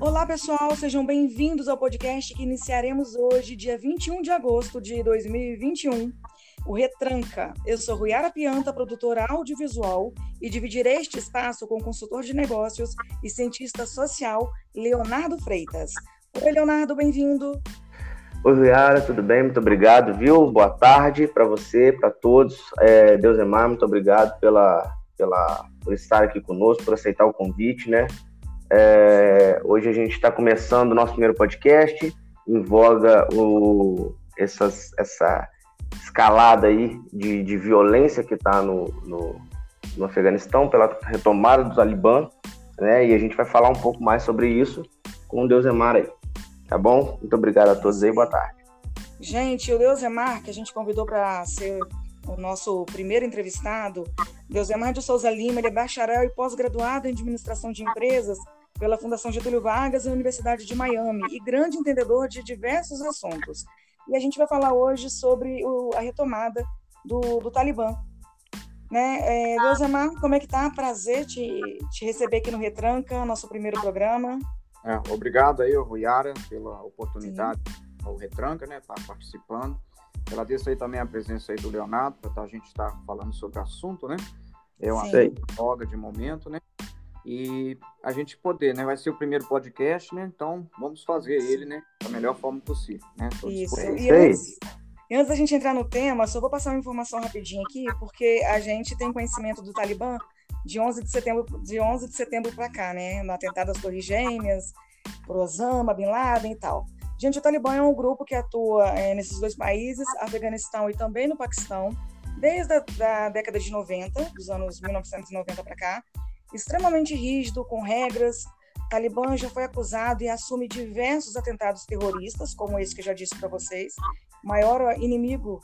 Olá, pessoal, sejam bem-vindos ao podcast que iniciaremos hoje, dia 21 de agosto de 2021. O Retranca. Eu sou Ruiara Pianta, produtora audiovisual, e dividirei este espaço com o consultor de negócios e cientista social Leonardo Freitas. Oi, Leonardo, bem-vindo. Oi, Ruiara, tudo bem? Muito obrigado, viu? Boa tarde para você, para todos. É, Deus é mais, muito obrigado pela, pela, por estar aqui conosco, por aceitar o convite, né? É, hoje a gente está começando o nosso primeiro podcast, em voga o, essas, essa escalada aí de, de violência que está no, no, no, Afeganistão pela retomada do Talibã, né? E a gente vai falar um pouco mais sobre isso com o Deus Emar aí, tá bom? Muito obrigado a todos aí, boa tarde. Gente, o Deus Emar, que a gente convidou para ser o nosso primeiro entrevistado, Deus Emar de Souza Lima, ele é bacharel e pós-graduado em administração de empresas pela Fundação Getúlio Vargas e Universidade de Miami, e grande entendedor de diversos assuntos. E a gente vai falar hoje sobre o, a retomada do, do Talibã. Né? É, Deusemar, como é que tá? Prazer te, te receber aqui no Retranca, nosso primeiro programa. É, obrigado aí, Ruiara, pela oportunidade ao Retranca, né, estar tá participando. Agradeço aí também a presença aí do Leonardo, para a gente estar tá falando sobre o assunto, né? É uma droga de momento, né? E a gente poder, né? Vai ser o primeiro podcast, né? Então vamos fazer ele, né? Da melhor forma possível, né? Isso. E antes, e antes da gente entrar no tema, só vou passar uma informação rapidinho aqui, porque a gente tem conhecimento do Talibã de 11 de setembro, de 11 de setembro para cá, né? No atentado às Torres Gêmeas, por Osama, Bin Laden e tal. Gente, o Talibã é um grupo que atua é, nesses dois países, Afeganistão e também no Paquistão, desde a da década de 90, dos anos 1990 para cá, extremamente rígido, com regras. Talibã já foi acusado e assume diversos atentados terroristas, como esse que eu já disse para vocês. O maior inimigo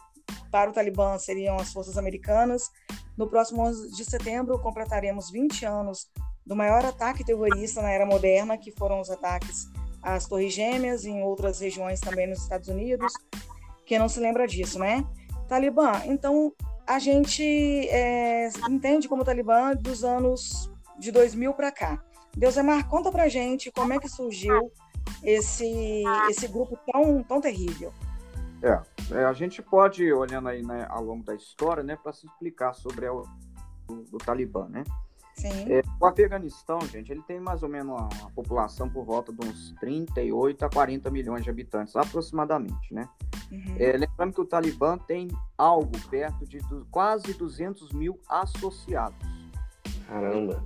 para o Talibã seriam as forças americanas. No próximo 11 de setembro, completaremos 20 anos do maior ataque terrorista na era moderna, que foram os ataques às Torres Gêmeas e em outras regiões também nos Estados Unidos. Quem não se lembra disso, né? Talibã, então a gente é, entende como Talibã dos anos de 2000 para cá. Deusemar, conta pra gente como é que surgiu esse, esse grupo tão, tão terrível. É, é a gente pode, olhando aí né, ao longo da história, né, para se explicar sobre o, o, o Talibã, né? Sim. É, o Afeganistão, gente, ele tem mais ou menos uma, uma, população por volta de uns 38 a 40 milhões de habitantes, aproximadamente, né? Uhum. É, lembrando que o Talibã tem algo perto de do, quase 200 mil associados. Caramba!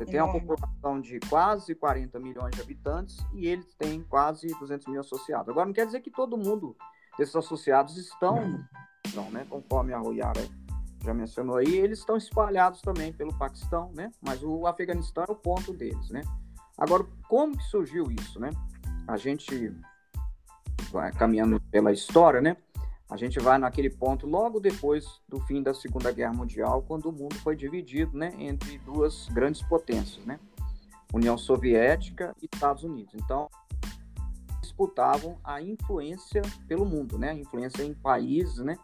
Você tem uma população de quase 40 milhões de habitantes e eles têm quase 200 mil associados. Agora, não quer dizer que todo mundo desses associados estão, não, né? Conforme a Royara já mencionou aí, eles estão espalhados também pelo Paquistão, né? Mas o Afeganistão é o ponto deles, né? Agora, como que surgiu isso, né? A gente vai caminhando pela história, né? A gente vai naquele ponto logo depois do fim da Segunda Guerra Mundial, quando o mundo foi dividido né, entre duas grandes potências, né? União Soviética e Estados Unidos. Então, disputavam a influência pelo mundo, né? Influência em países, né?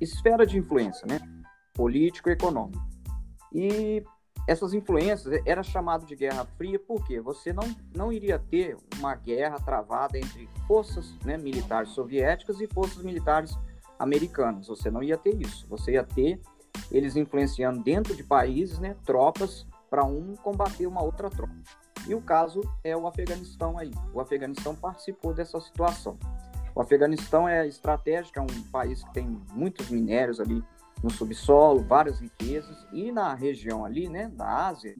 Esfera de influência, né? Político e econômico. E essas influências era chamado de Guerra Fria porque você não, não iria ter uma guerra travada entre forças né, militares soviéticas e forças militares americanos. Você não ia ter isso. Você ia ter eles influenciando dentro de países, né, tropas para um combater uma outra tropa. E o caso é o Afeganistão aí. O Afeganistão participou dessa situação. O Afeganistão é estratégico, é um país que tem muitos minérios ali no subsolo, várias riquezas, e na região ali, né, da Ásia,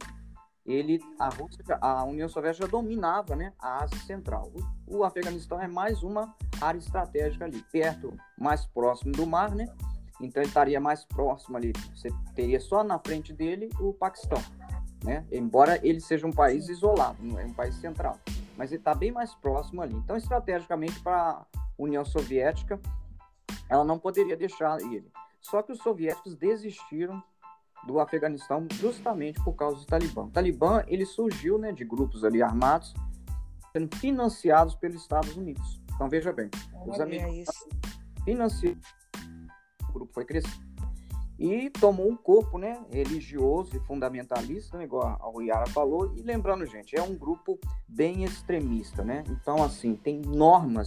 ele, a, Rússia, a União Soviética dominava né, a Ásia Central. O, o, Afeganistão é mais uma área estratégica ali, perto, mais próximo do mar, né? Então ele estaria mais próximo ali. Você teria só na frente dele o Paquistão, né? Embora ele seja um país isolado, não é um país central, mas ele está bem mais próximo ali. Então, estrategicamente para a União Soviética, ela não poderia deixar ele. Só que os soviéticos desistiram do Afeganistão justamente por causa do Talibã. O Talibã ele surgiu né, de grupos ali armados sendo financiados pelos Estados Unidos. Então veja bem, Olha os americanos financiaram, o grupo foi crescendo e tomou um corpo né, religioso e fundamentalista, né, igual a Ruiara falou. E lembrando, gente, é um grupo bem extremista, né? Então, assim, tem normas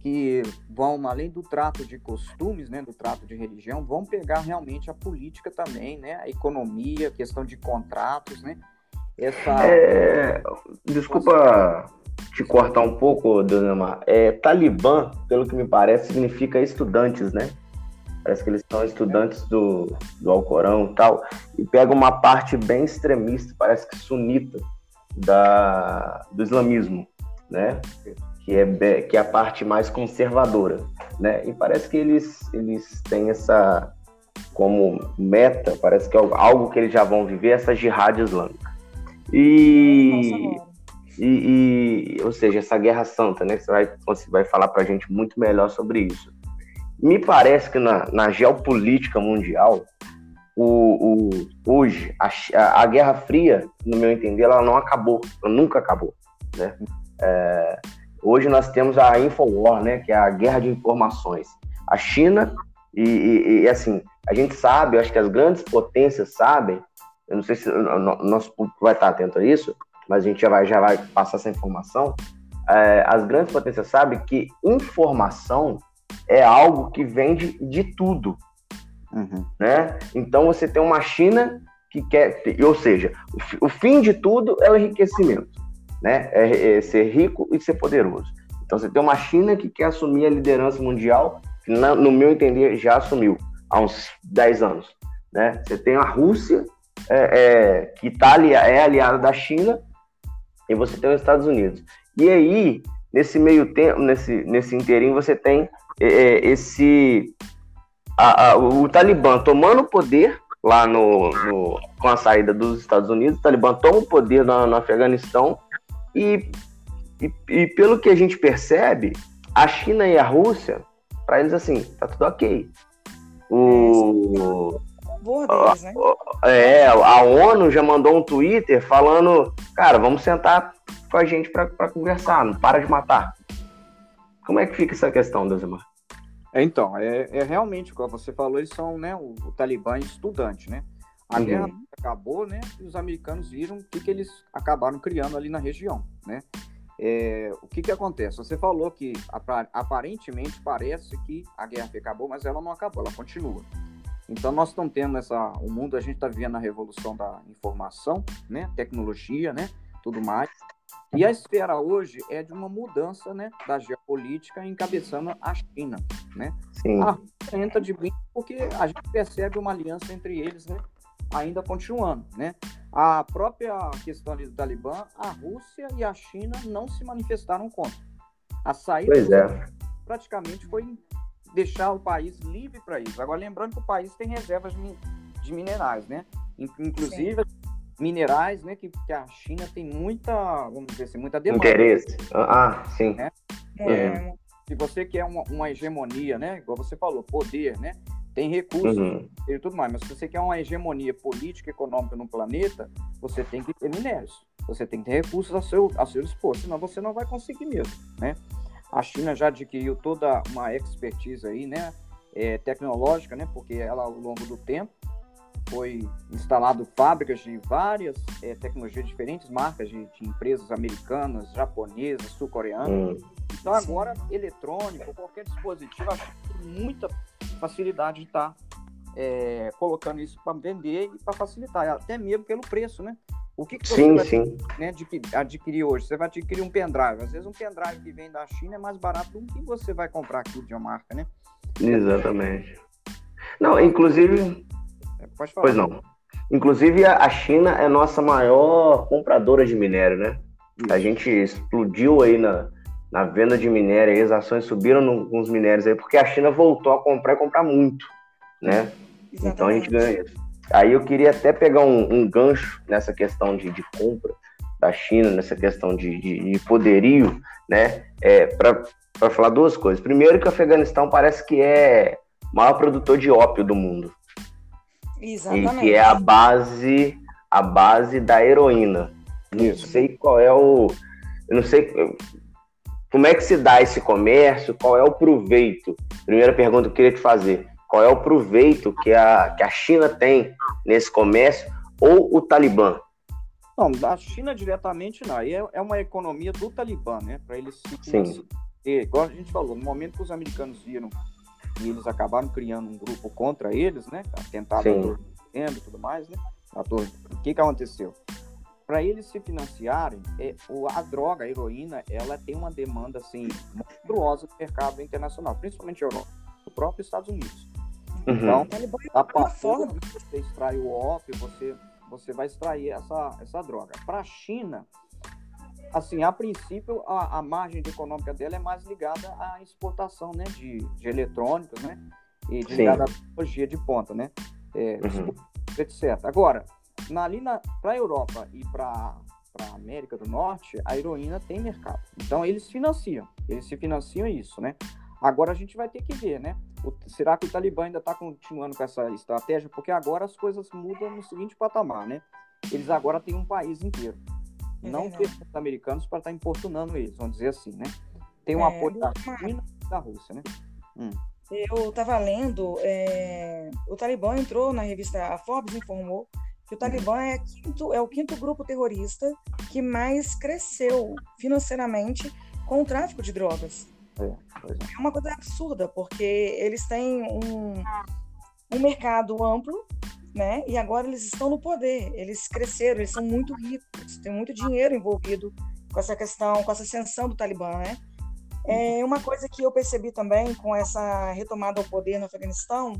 que vão, além do trato de costumes, né, do trato de religião, vão pegar realmente a política também, né, a economia, a questão de contratos, né? Essa... É, desculpa te cortar um pouco, Dona Mar. É, Talibã, pelo que me parece, significa estudantes, né? Parece que eles são estudantes do, do Alcorão e tal. E pega uma parte bem extremista, parece que sunita, da, do islamismo, né? Que é, que é a parte mais conservadora, né? E parece que eles, eles têm essa como meta, parece que é algo que eles já vão viver, essa jihad islâmica. E, e, e, ou seja, essa guerra santa, né? Você vai, você vai falar para a gente muito melhor sobre isso. Me parece que na, na geopolítica mundial, o, o, hoje, a, a, Guerra Fria, no meu entender, ela não acabou, ela nunca acabou. Né? É, hoje nós temos a Infowar, né, que é a guerra de informações. A China, e, e, e assim, a gente sabe, eu acho que as grandes potências sabem, eu não sei se o nosso público vai estar atento a isso, mas a gente já vai, já vai passar essa informação. É, as grandes potências sabem que informação é algo que vende de tudo. Uhum. Né? Então você tem uma China que quer, ou seja, o, fim de tudo é o enriquecimento, né? É, é, ser rico e ser poderoso. Então você tem uma China que quer assumir a liderança mundial, que no meu entender já assumiu há uns 10 anos, né? Você tem a Rússia é, é, que tá é aliada da China e você tem os Estados Unidos. E aí nesse meio tempo, nesse nesse inteirinho você tem é, é, esse a, a, o Talibã tomando o poder lá no, no, com a saída dos Estados Unidos, o Talibã toma o poder no, no Afeganistão e, e, e, pelo que a gente percebe, a China e a Rússia, para eles assim, tá tudo ok. O, deles, né? É, a ONU já mandou um Twitter falando, cara, vamos sentar com a gente para conversar, não para de matar. Como é que fica essa questão, Desemar? É, então, é, é, realmente, como você falou, eles são né, o, o Talibã estudante, né? A uhum. guerra acabou, né? E os americanos viram o que, que eles acabaram criando ali na região, né? É, o que que acontece? Você falou que aparentemente parece que a guerra acabou, mas ela não acabou, ela continua. Então nós estamos tendo essa, o mundo a gente está vivendo a revolução da informação, né? Tecnologia, né? Tudo mais. E a espera hoje é de uma mudança né, da geopolítica encabeçando a China. Né? Sim. A Rússia entra de brinco porque a gente percebe uma aliança entre eles né, ainda continuando. Né? A própria questão do Talibã, a Rússia e a China não se manifestaram contra. A saída é. praticamente foi deixar o país livre para isso. Agora, lembrando que o país tem reservas de minerais, né? Inclusive, Sim minerais, né? Que, que, a China tem muita, vamos dizer assim, muita demanda. Interesse. Ah, sim. Né? É. Se você quer uma, uma, hegemonia, né? Igual você falou, poder, né? Tem recursos uhum. e tudo mais, mas se você quer uma hegemonia política e econômica no planeta, você tem que ter minérios. Você tem que ter recursos a seu, a seu dispor, senão você não vai conseguir mesmo, né? A China já adquiriu toda uma expertise aí, né? É, tecnológica, né? Porque ela, ao longo do tempo, foi instalado fábricas de várias é, tecnologias diferentes, marcas de, de, empresas americanas, japonesas, sul-coreanas. Hum. Então agora, eletrônico, qualquer dispositivo, acho que tem muita facilidade de estar tá, é, colocando isso para vender e para facilitar, até mesmo pelo preço, né? O que, que você sim, vai sim. Né, adquirir hoje? Você vai adquirir um pendrive. Às vezes um pendrive que vem da China é mais barato do que você vai comprar aqui de uma marca, né? Exatamente. Não, inclusive, Pode falar. Pois não. Inclusive, a China é nossa maior compradora de minério, né? A gente explodiu aí na, na venda de minério, aí as ações subiram no, nos minérios aí, porque a China voltou a comprar e comprar muito, né? Exatamente. Então a gente ganha isso. Aí eu queria até pegar um, um gancho nessa questão de, de, compra da China, nessa questão de, de, de poderio, né? É, Para falar duas coisas. Primeiro, que o Afeganistão parece que é o maior produtor de ópio do mundo. Exatamente. E que é a base, a base da heroína. Não sei qual é o. Eu não sei como é que se dá esse comércio, qual é o proveito. Primeira pergunta que eu queria te fazer. qual é o proveito que a, que a China tem nesse comércio ou o Talibã? Não, da China diretamente não. Aí é, é uma economia do Talibã, né? Para eles se Sim. igual a gente falou, no momento que os americanos viram e eles acabaram criando um grupo contra eles, né? Atentado e tudo mais, né? O que que aconteceu? Para eles se financiarem, é, a droga, a heroína, ela tem uma demanda assim monstruosa no mercado internacional, principalmente Europa, o próprio Estados Unidos. Uhum. Então, a partir você extrai o ópio, você você vai extrair essa, essa droga. Para a China, assim, a princípio, a, a, margem econômica dela é mais ligada à exportação, né, de, de eletrônicos, né, e de ligada à tecnologia de ponta, né, é, uhum. etc. Agora, na, ali para a Europa e para a América do Norte, a heroína tem mercado. Então, eles financiam, eles se financiam isso, né. Agora a gente vai ter que ver, né? O, será que o Talibã ainda está continuando com essa estratégia? Porque agora as coisas mudam no seguinte patamar, né? Eles agora têm um país inteiro. É não ter os americanos para estar tá importunando eles, vamos dizer assim, né? Tem um é, apoio da China e da Rússia, né? Hum. Eu estava lendo, é, o Talibã entrou na revista, a Forbes informou que o Talibã é, quinto, é o quinto grupo terrorista que mais cresceu financeiramente com o tráfico de drogas. É, é. uma coisa absurda, porque eles têm um, um mercado amplo, né? E agora eles estão no poder. Eles cresceram, eles são muito ricos, tem muito dinheiro envolvido com essa questão, com essa ascensão do Talibã, né? É uma coisa que eu percebi também com essa retomada ao poder no Afeganistão,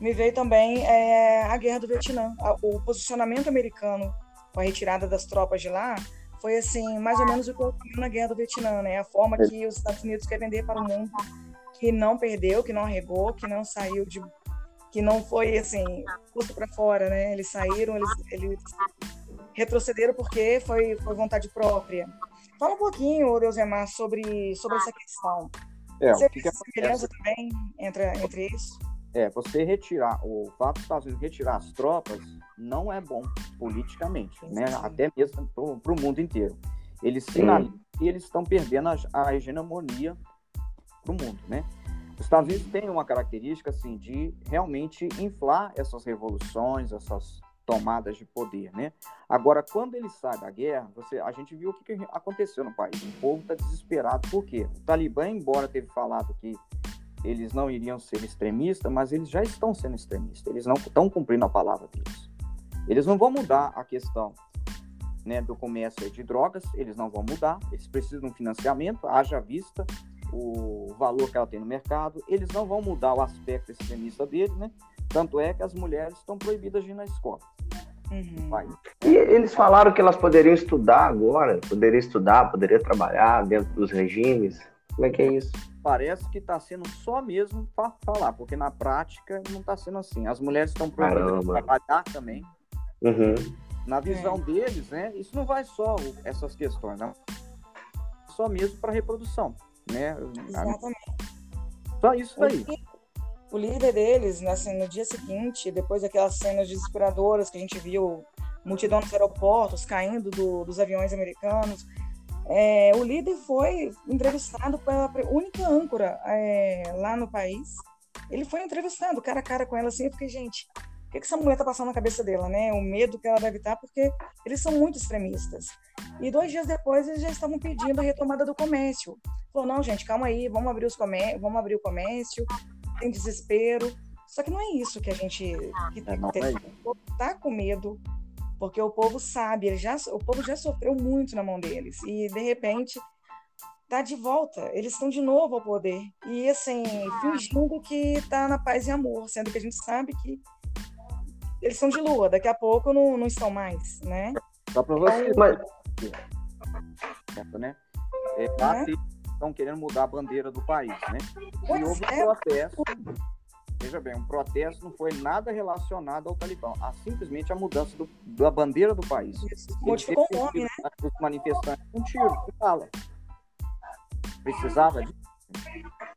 me veio também é, a guerra do Vietnã, o posicionamento americano com a retirada das tropas de lá foi assim, mais ou menos o que ocorreu na guerra do Vietnã, né? A forma que os Estados Unidos quer vender para o mundo, que não perdeu, que não arregou, que não saiu de que não foi assim, custo para fora, né? Eles saíram, eles, eles retrocederam porque foi, foi vontade própria. Fala um pouquinho, Deusemar, sobre, sobre essa questão. É, Você vê semelhança também entre, entre isso? É, você retirar, o fato dos Estados Unidos retirar as tropas não é bom politicamente, né? até mesmo para o mundo inteiro. Eles sinalizam que eles estão perdendo a, a hegemonia para o mundo, né? Os Estados Unidos têm uma característica assim de realmente inflar essas revoluções, essas tomadas de poder, né? Agora, quando ele sai da guerra, você, a gente viu o que, que aconteceu no país. O povo está desesperado, por quê? O Talibã, embora teve falado que eles não iriam ser extremistas, mas eles já estão sendo extremistas. Eles não estão cumprindo a palavra deles. Eles não vão mudar a questão né, do comércio de drogas, eles não vão mudar, eles precisam de um financiamento, haja vista o valor que ela tem no mercado, eles não vão mudar o aspecto extremista dele, né? Tanto é que as mulheres estão proibidas de ir na escola. Uhum. E eles falaram que elas poderiam estudar agora, poderiam estudar, poderiam trabalhar dentro dos regimes. Como é que é isso? Parece que está sendo só mesmo para falar, porque na prática não está sendo assim. As mulheres estão proibidas de trabalhar também, Uhum. Na visão é. deles, né, isso não vai só essas questões, não. Só mesmo para reprodução, né? Exatamente. Só isso daí. O líder deles, assim, no dia seguinte, depois daquelas cenas desesperadoras que a gente viu, multidão nos aeroportos caindo do, dos aviões americanos, é, o líder foi entrevistado pela única âncora é, lá no país. Ele foi entrevistado cara a cara com ela assim, eu fiquei, gente, o que, que essa mulher está passando na cabeça dela, né? O medo que ela deve estar, porque eles são muito extremistas. E dois dias depois eles já estavam pedindo a retomada do comércio. Falou, não, gente, calma aí, vamos abrir, os comé vamos abrir o comércio, tem desespero. Só que não é isso que a gente que está com medo, porque o povo sabe, ele já, o povo já sofreu muito na mão deles. E, de repente, tá de volta, eles estão de novo ao poder. E, assim, fingindo que está na paz e amor, sendo que a gente sabe que eles são de lua, daqui a pouco não, não estão mais, né? Só para você. Mas... Né? É, é? estão querendo mudar a bandeira do país, né? Pois e houve é. um protesto. Veja bem, um protesto não foi nada relacionado ao Talibã, a simplesmente a mudança do, da bandeira do país. Modificou o nome, né? Os manifestantes um tiro, que fala. Precisava disso?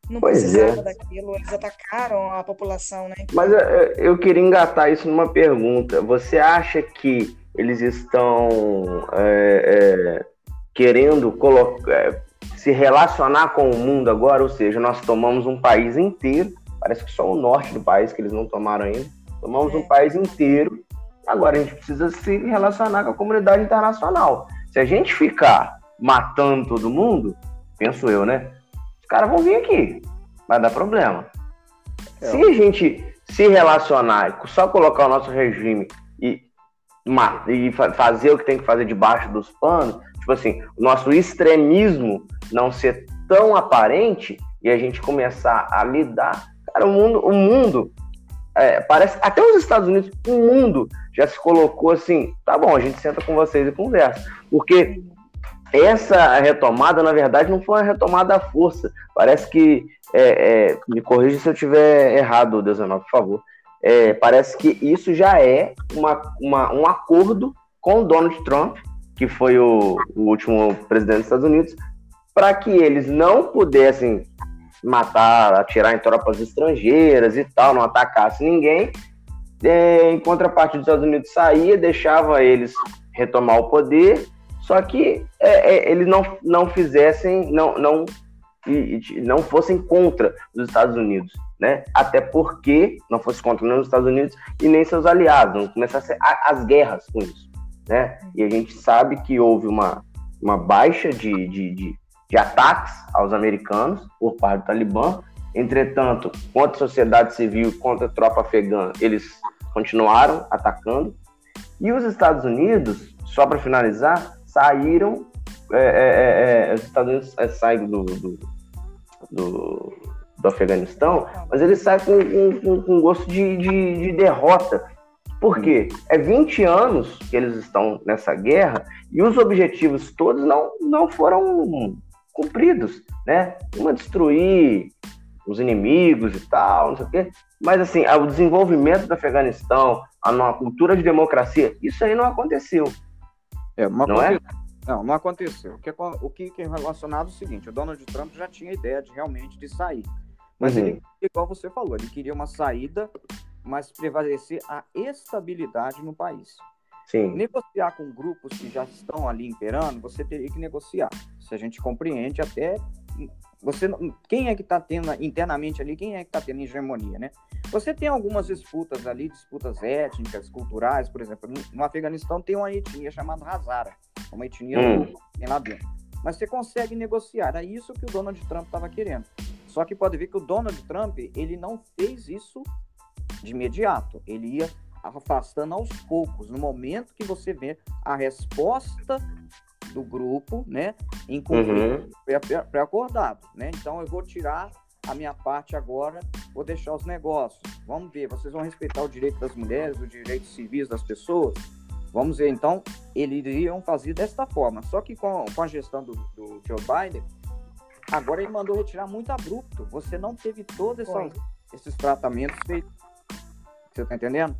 não pois precisava é. daquilo, eles atacaram a população, né? Mas é, eu queria engatar isso numa pergunta. Você acha que eles estão é, é, querendo colocar, é, se relacionar com o mundo agora? Ou seja, nós tomamos um país inteiro, Parece que só o norte do país que eles não tomaram ainda. Tomamos é. um país inteiro. Agora a gente precisa se relacionar com a comunidade internacional. Se a gente ficar matando todo mundo, penso eu, né? Os caras vão vir aqui. Vai dar problema. É. Se a gente se relacionar, só colocar o nosso regime e, e fazer o que tem que fazer debaixo dos panos, tipo assim, o nosso extremismo não ser tão aparente e a gente começar a lidar. Cara, o mundo, o mundo é, parece até os Estados Unidos, o mundo já se colocou assim, tá bom, a gente senta com vocês e conversa, porque essa retomada, na verdade, não foi uma retomada à força. Parece que, é, é, me corrija se eu estiver errado, 19, por favor. É, parece que isso já é uma, uma, um acordo com o Donald Trump, que foi o, o último presidente dos Estados Unidos, para que eles não pudessem matar, atirar em tropas estrangeiras e tal, não atacasse ninguém. É, em contraparte, dos Estados Unidos saía, deixava eles retomar o poder, só que é, é, eles não, não fizessem, não, não, não fossem contra os Estados Unidos, né? Até porque não fosse contra nem os Estados Unidos e nem seus aliados, não começassem as guerras com isso, né? E a gente sabe que houve uma, uma baixa de, de, de de ataques aos americanos por parte do Talibã. Entretanto, contra a sociedade civil, contra a tropa afegã, eles continuaram atacando. E os Estados Unidos, só para finalizar, saíram. É, é, é, é os Estados Unidos é, saem do, do, do, do, Afeganistão, mas eles saem com, com, com gosto de, de, de derrota. Por quê? É 20 anos que eles estão nessa guerra e os objetivos todos não, não foram cumpridos, né? Uma destruir os inimigos e tal, não sei o quê. Mas assim, o desenvolvimento do Afeganistão, a uma cultura de democracia, isso aí não aconteceu. É, não, é? Não, não aconteceu. O que, o que é relacionado é o seguinte, o Donald Trump já tinha ideia de realmente de sair. Mas uhum. ele, igual você falou, ele queria uma saída, mas prevalecer a estabilidade no país. Sim. Negociar com grupos que já estão ali imperando, você teria que negociar. Se a gente compreende até você quem é que está tendo internamente ali, quem é que está tendo hegemonia, né? Você tem algumas disputas ali, disputas étnicas, culturais, por exemplo, no Afeganistão tem uma etnia chamada Hazara, uma etnia hum. do, tem lá dentro. Mas você consegue negociar, é isso que o Donald Trump estava querendo. Só que pode ver que o Donald Trump, ele não fez isso de imediato. Ele ia afastando aos poucos. No momento que você vê a resposta do grupo, né, em cumprir uhum. pré-acordado, né? Então eu vou tirar a minha parte agora, vou deixar os negócios. Vamos ver, vocês vão respeitar o direito das mulheres, os direitos civis das pessoas? Vamos ver, então, eles iriam fazer desta forma. Só que com, com a gestão do, do Joe Biden, agora ele mandou retirar muito abrupto. Você não teve todos esses tratamentos feitos. Você tá entendendo?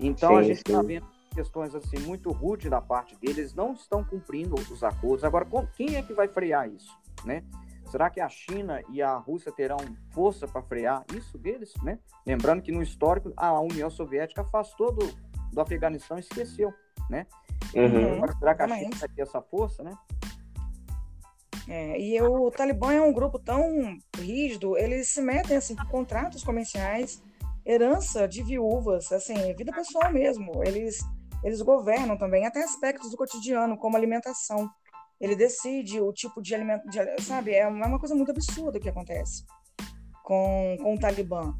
Então sim, a gente está vendo questões assim muito rudes da parte deles, não estão cumprindo os acordos. Agora, quem é que vai frear isso, né? Será que a China e a Rússia terão força para frear isso deles, né? Lembrando que no histórico a União Soviética afastou do, do Afeganistão e esqueceu, né? Uhum. Agora, será que a China vai ter essa força, né? É, e o Talibã é um grupo tão rígido, eles se metem assim, com contratos comerciais herança de viúvas, assim, vida pessoal mesmo. Eles, eles governam também até aspectos do cotidiano, como alimentação. Ele decide o tipo de alimento, de, sabe? É uma coisa muito absurda que acontece com, com o Talibã.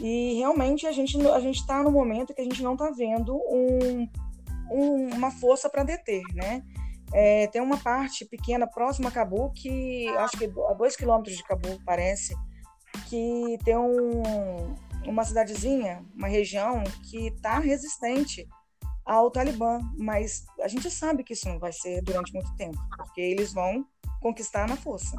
E realmente a gente a gente está no momento que a gente não está vendo um, um, uma força para deter, né? É, tem uma parte pequena próxima a Cabu que acho que a dois quilômetros de Cabu parece que tem um, uma cidadezinha, uma região que está resistente ao Talibã, mas a gente sabe que isso não vai ser durante muito tempo, porque eles vão conquistar na força.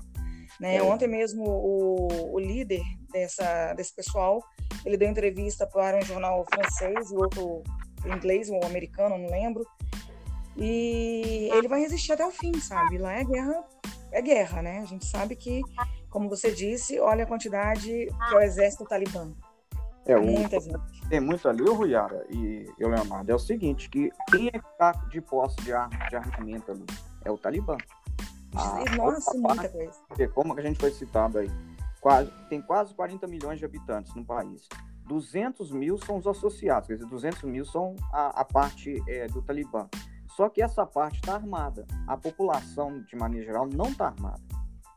Né? É. Ontem mesmo o, o, líder dessa, desse pessoal, ele deu entrevista para um jornal francês e outro inglês ou americano, não lembro, e ele vai resistir até o fim, sabe? Lá é guerra, é guerra, né? A gente sabe que, como você disse, olha a quantidade que é o exército talibã. É, Muita gente. Tem muito ali, o Ruiara e o Leonardo. É o seguinte, que quem é que está de posse de, ar, de armamento ali? É o Talibã. A, Nossa, muita coisa. Como que a gente foi citado aí? quase, tem quase 40 milhões de habitantes no país. 200 mil são os associados, quer dizer, 200 mil são a, a parte é, do Talibã. Só que essa parte está armada. A população, de maneira geral, não está armada.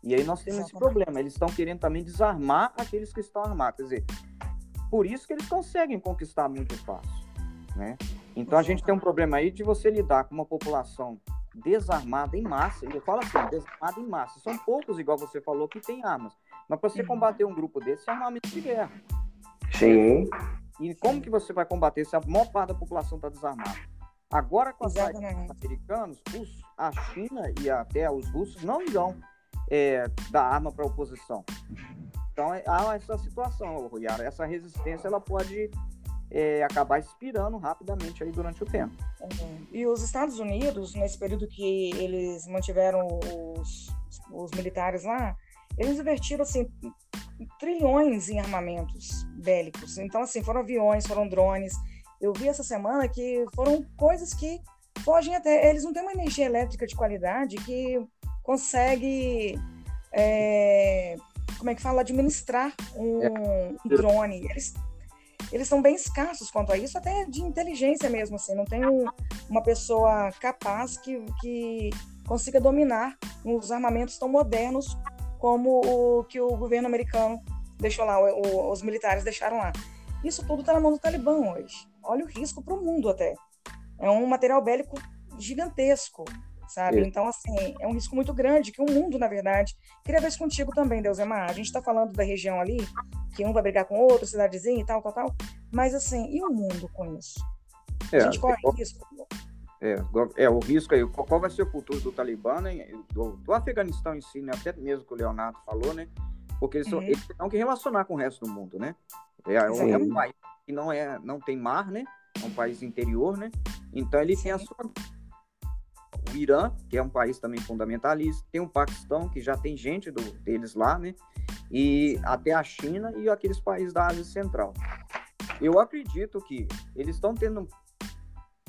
E aí nós temos esse problema. Eles estão querendo também desarmar aqueles que estão armados. Quer dizer, por isso que eles conseguem conquistar muito fácil. Né? Então a gente tem um problema aí de você lidar com uma população desarmada em massa, e eu falo assim, desarmada em massa. São poucos, igual você falou, que tem armas. Mas para você uhum. combater um grupo desse, é armamento de guerra. Sim. E como que você vai combater se a maior parte da população está desarmada? Agora, com os americanos, os, a China e até os russos não irão é, dar arma para a oposição. Então, é, há essa situação, Yara. Essa resistência ela pode é, acabar expirando rapidamente aí durante o tempo. Uhum. E os Estados Unidos, nesse período que eles mantiveram os, os militares lá, eles invertiram assim trilhões em armamentos bélicos. Então, assim, foram aviões, foram drones. Eu vi essa semana que foram coisas que fogem até. Eles não têm uma energia elétrica de qualidade que consegue. É, como é que fala? Administrar um, um drone. Eles eles são bem escassos quanto a isso, até de inteligência mesmo, assim, não tem um, uma pessoa capaz que, que consiga dominar os armamentos tão modernos como o que o governo americano deixou lá, o, os militares deixaram lá. Isso tudo está na mão do Talibã hoje. Olha o risco para o mundo até. É um material bélico gigantesco, sabe? Então, assim, é um risco muito grande que o mundo, na verdade. Queria ver isso contigo também, Deusemar. A gente está falando da região ali, que um vai brigar com outro, cidadezinha e tal, tal, tal. Mas, assim, e o mundo com isso? É, a gente corre é, risco. É, é, o risco aí. Qual vai ser o futuro do Talibã, né? Do, do Afeganistão em si, né? Até mesmo que o Leonardo falou, né? Porque eles, uhum. eles têm que relacionar com o resto do mundo, né? É, é, um país que não, é, não tem mar, né? É um país interior, né? Então ele Sim. tem a sua o Irã, que é um país também fundamentalista, tem o Paquistão, que já tem gente do, deles lá, né? E até a China e aqueles países da Ásia Central. Eu acredito que eles estão tendo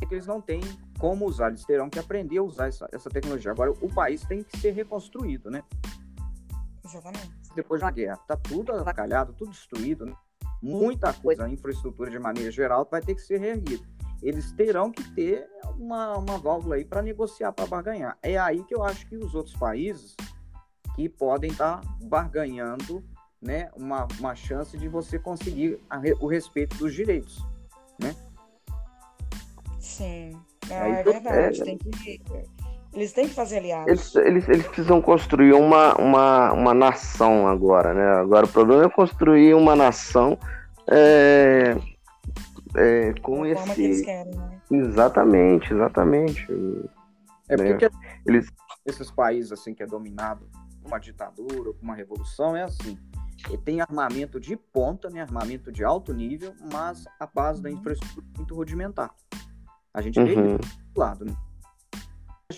que eles não têm como usar, eles terão que aprender a usar essa, essa tecnologia. Agora, o país tem que ser reconstruído, né? Exatamente. Depois da guerra, tá tudo acalhado, tudo destruído, né? muita coisa, a infraestrutura de maneira geral vai ter que ser reerguida eles terão que ter uma, uma válvula aí para negociar, para barganhar. É aí que eu acho que os outros países que podem estar tá barganhando né, uma, uma chance de você conseguir a, o respeito dos direitos, né? Sim, é, é verdade. É, tem que, eles têm que fazer aliados. Eles, eles, eles precisam construir uma, uma, uma nação agora, né? Agora o problema é construir uma nação é, é, com esse. Que eles querem, né? Exatamente, exatamente. É né? porque eles... esses países assim que é dominado por uma ditadura, por uma revolução, é assim. Tem armamento de ponta, né? armamento de alto nível, mas a base da uhum. infraestrutura é muito rudimentar. A gente vê uhum. do lado, né?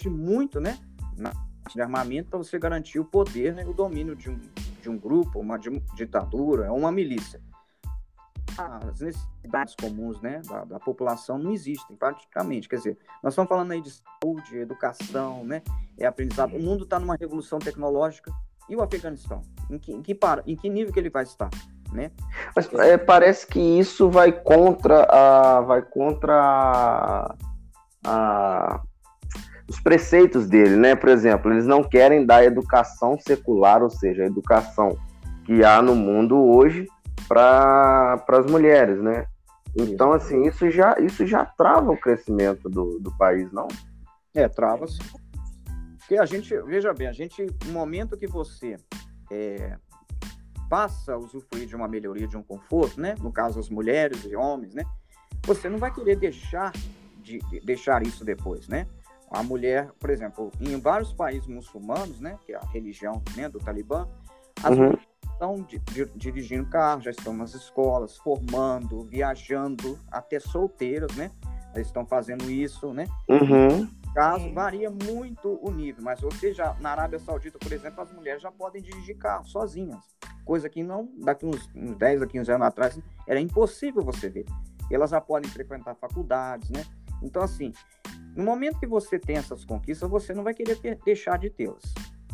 muito, né? Na de armamento para você garantir o poder, né? o domínio de um, de um grupo, uma ditadura, uma milícia as necessidades comuns né, da, da, população não existem praticamente. Quer dizer, nós estamos falando aí de saúde, educação, né, é aprendizado. O mundo está numa revolução tecnológica. E o Afeganistão? Em que, em que, para, em que nível que ele vai estar? Né? Mas é, parece que isso vai contra a, vai contra a, a, os preceitos dele, né? Por exemplo, eles não querem dar educação secular, ou seja, a educação que há no mundo hoje para as mulheres, né? Então, assim, isso já, isso já trava o crescimento do, do país, não? É, trava sim. Porque a gente, veja bem, a gente, no momento que você é, passa a usufruir de uma melhoria, de um conforto, né? No caso, as mulheres e homens, né? Você não vai querer deixar de, de deixar isso depois, né? A mulher, por exemplo, em vários países muçulmanos, né? Que é a religião né, do Talibã, as uhum. mulheres estão di dirigindo carro, já estão nas escolas, formando, viajando, até solteiras, né? Eles estão fazendo isso, né? Uhum. Caso varia muito o nível, mas você já na Arábia Saudita, por exemplo, as mulheres já podem dirigir carro sozinhas, coisa que não daqui uns, uns 10 a 15 anos atrás era impossível você ver. Elas já podem frequentar faculdades, né? Então assim, no momento que você tem essas conquistas, você não vai querer ter, deixar de tê-las,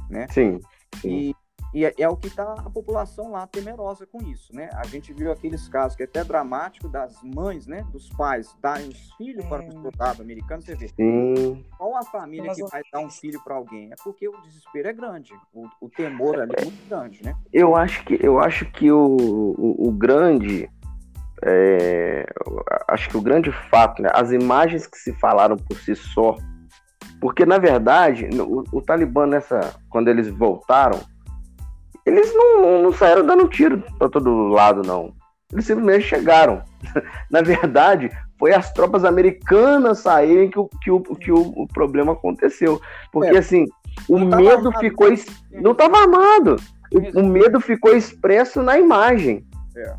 né? Sim. sim. E E é, é o que está a população lá temerosa com isso, né? A gente viu aqueles casos que é até dramático das mães, né? Dos pais darem os filhos para o soldado americano, você vê. Sim. Qual a família que vai dar um filho para alguém? É porque o desespero é grande, o, o temor ali é muito grande, né? Eu acho que, eu acho que o, o, o grande... É, acho que o grande fato, né, as imagens que se falaram por si só, porque na verdade o, o Talibã nessa, quando eles voltaram, eles não, não saíram dando tiro para todo lado, não. Eles simplesmente chegaram. Na verdade, foi as tropas americanas saírem que o, que o, que o, o problema aconteceu. Porque, é. assim, o medo ficou. Não estava armado. O, o, medo ficou expresso na imagem. É.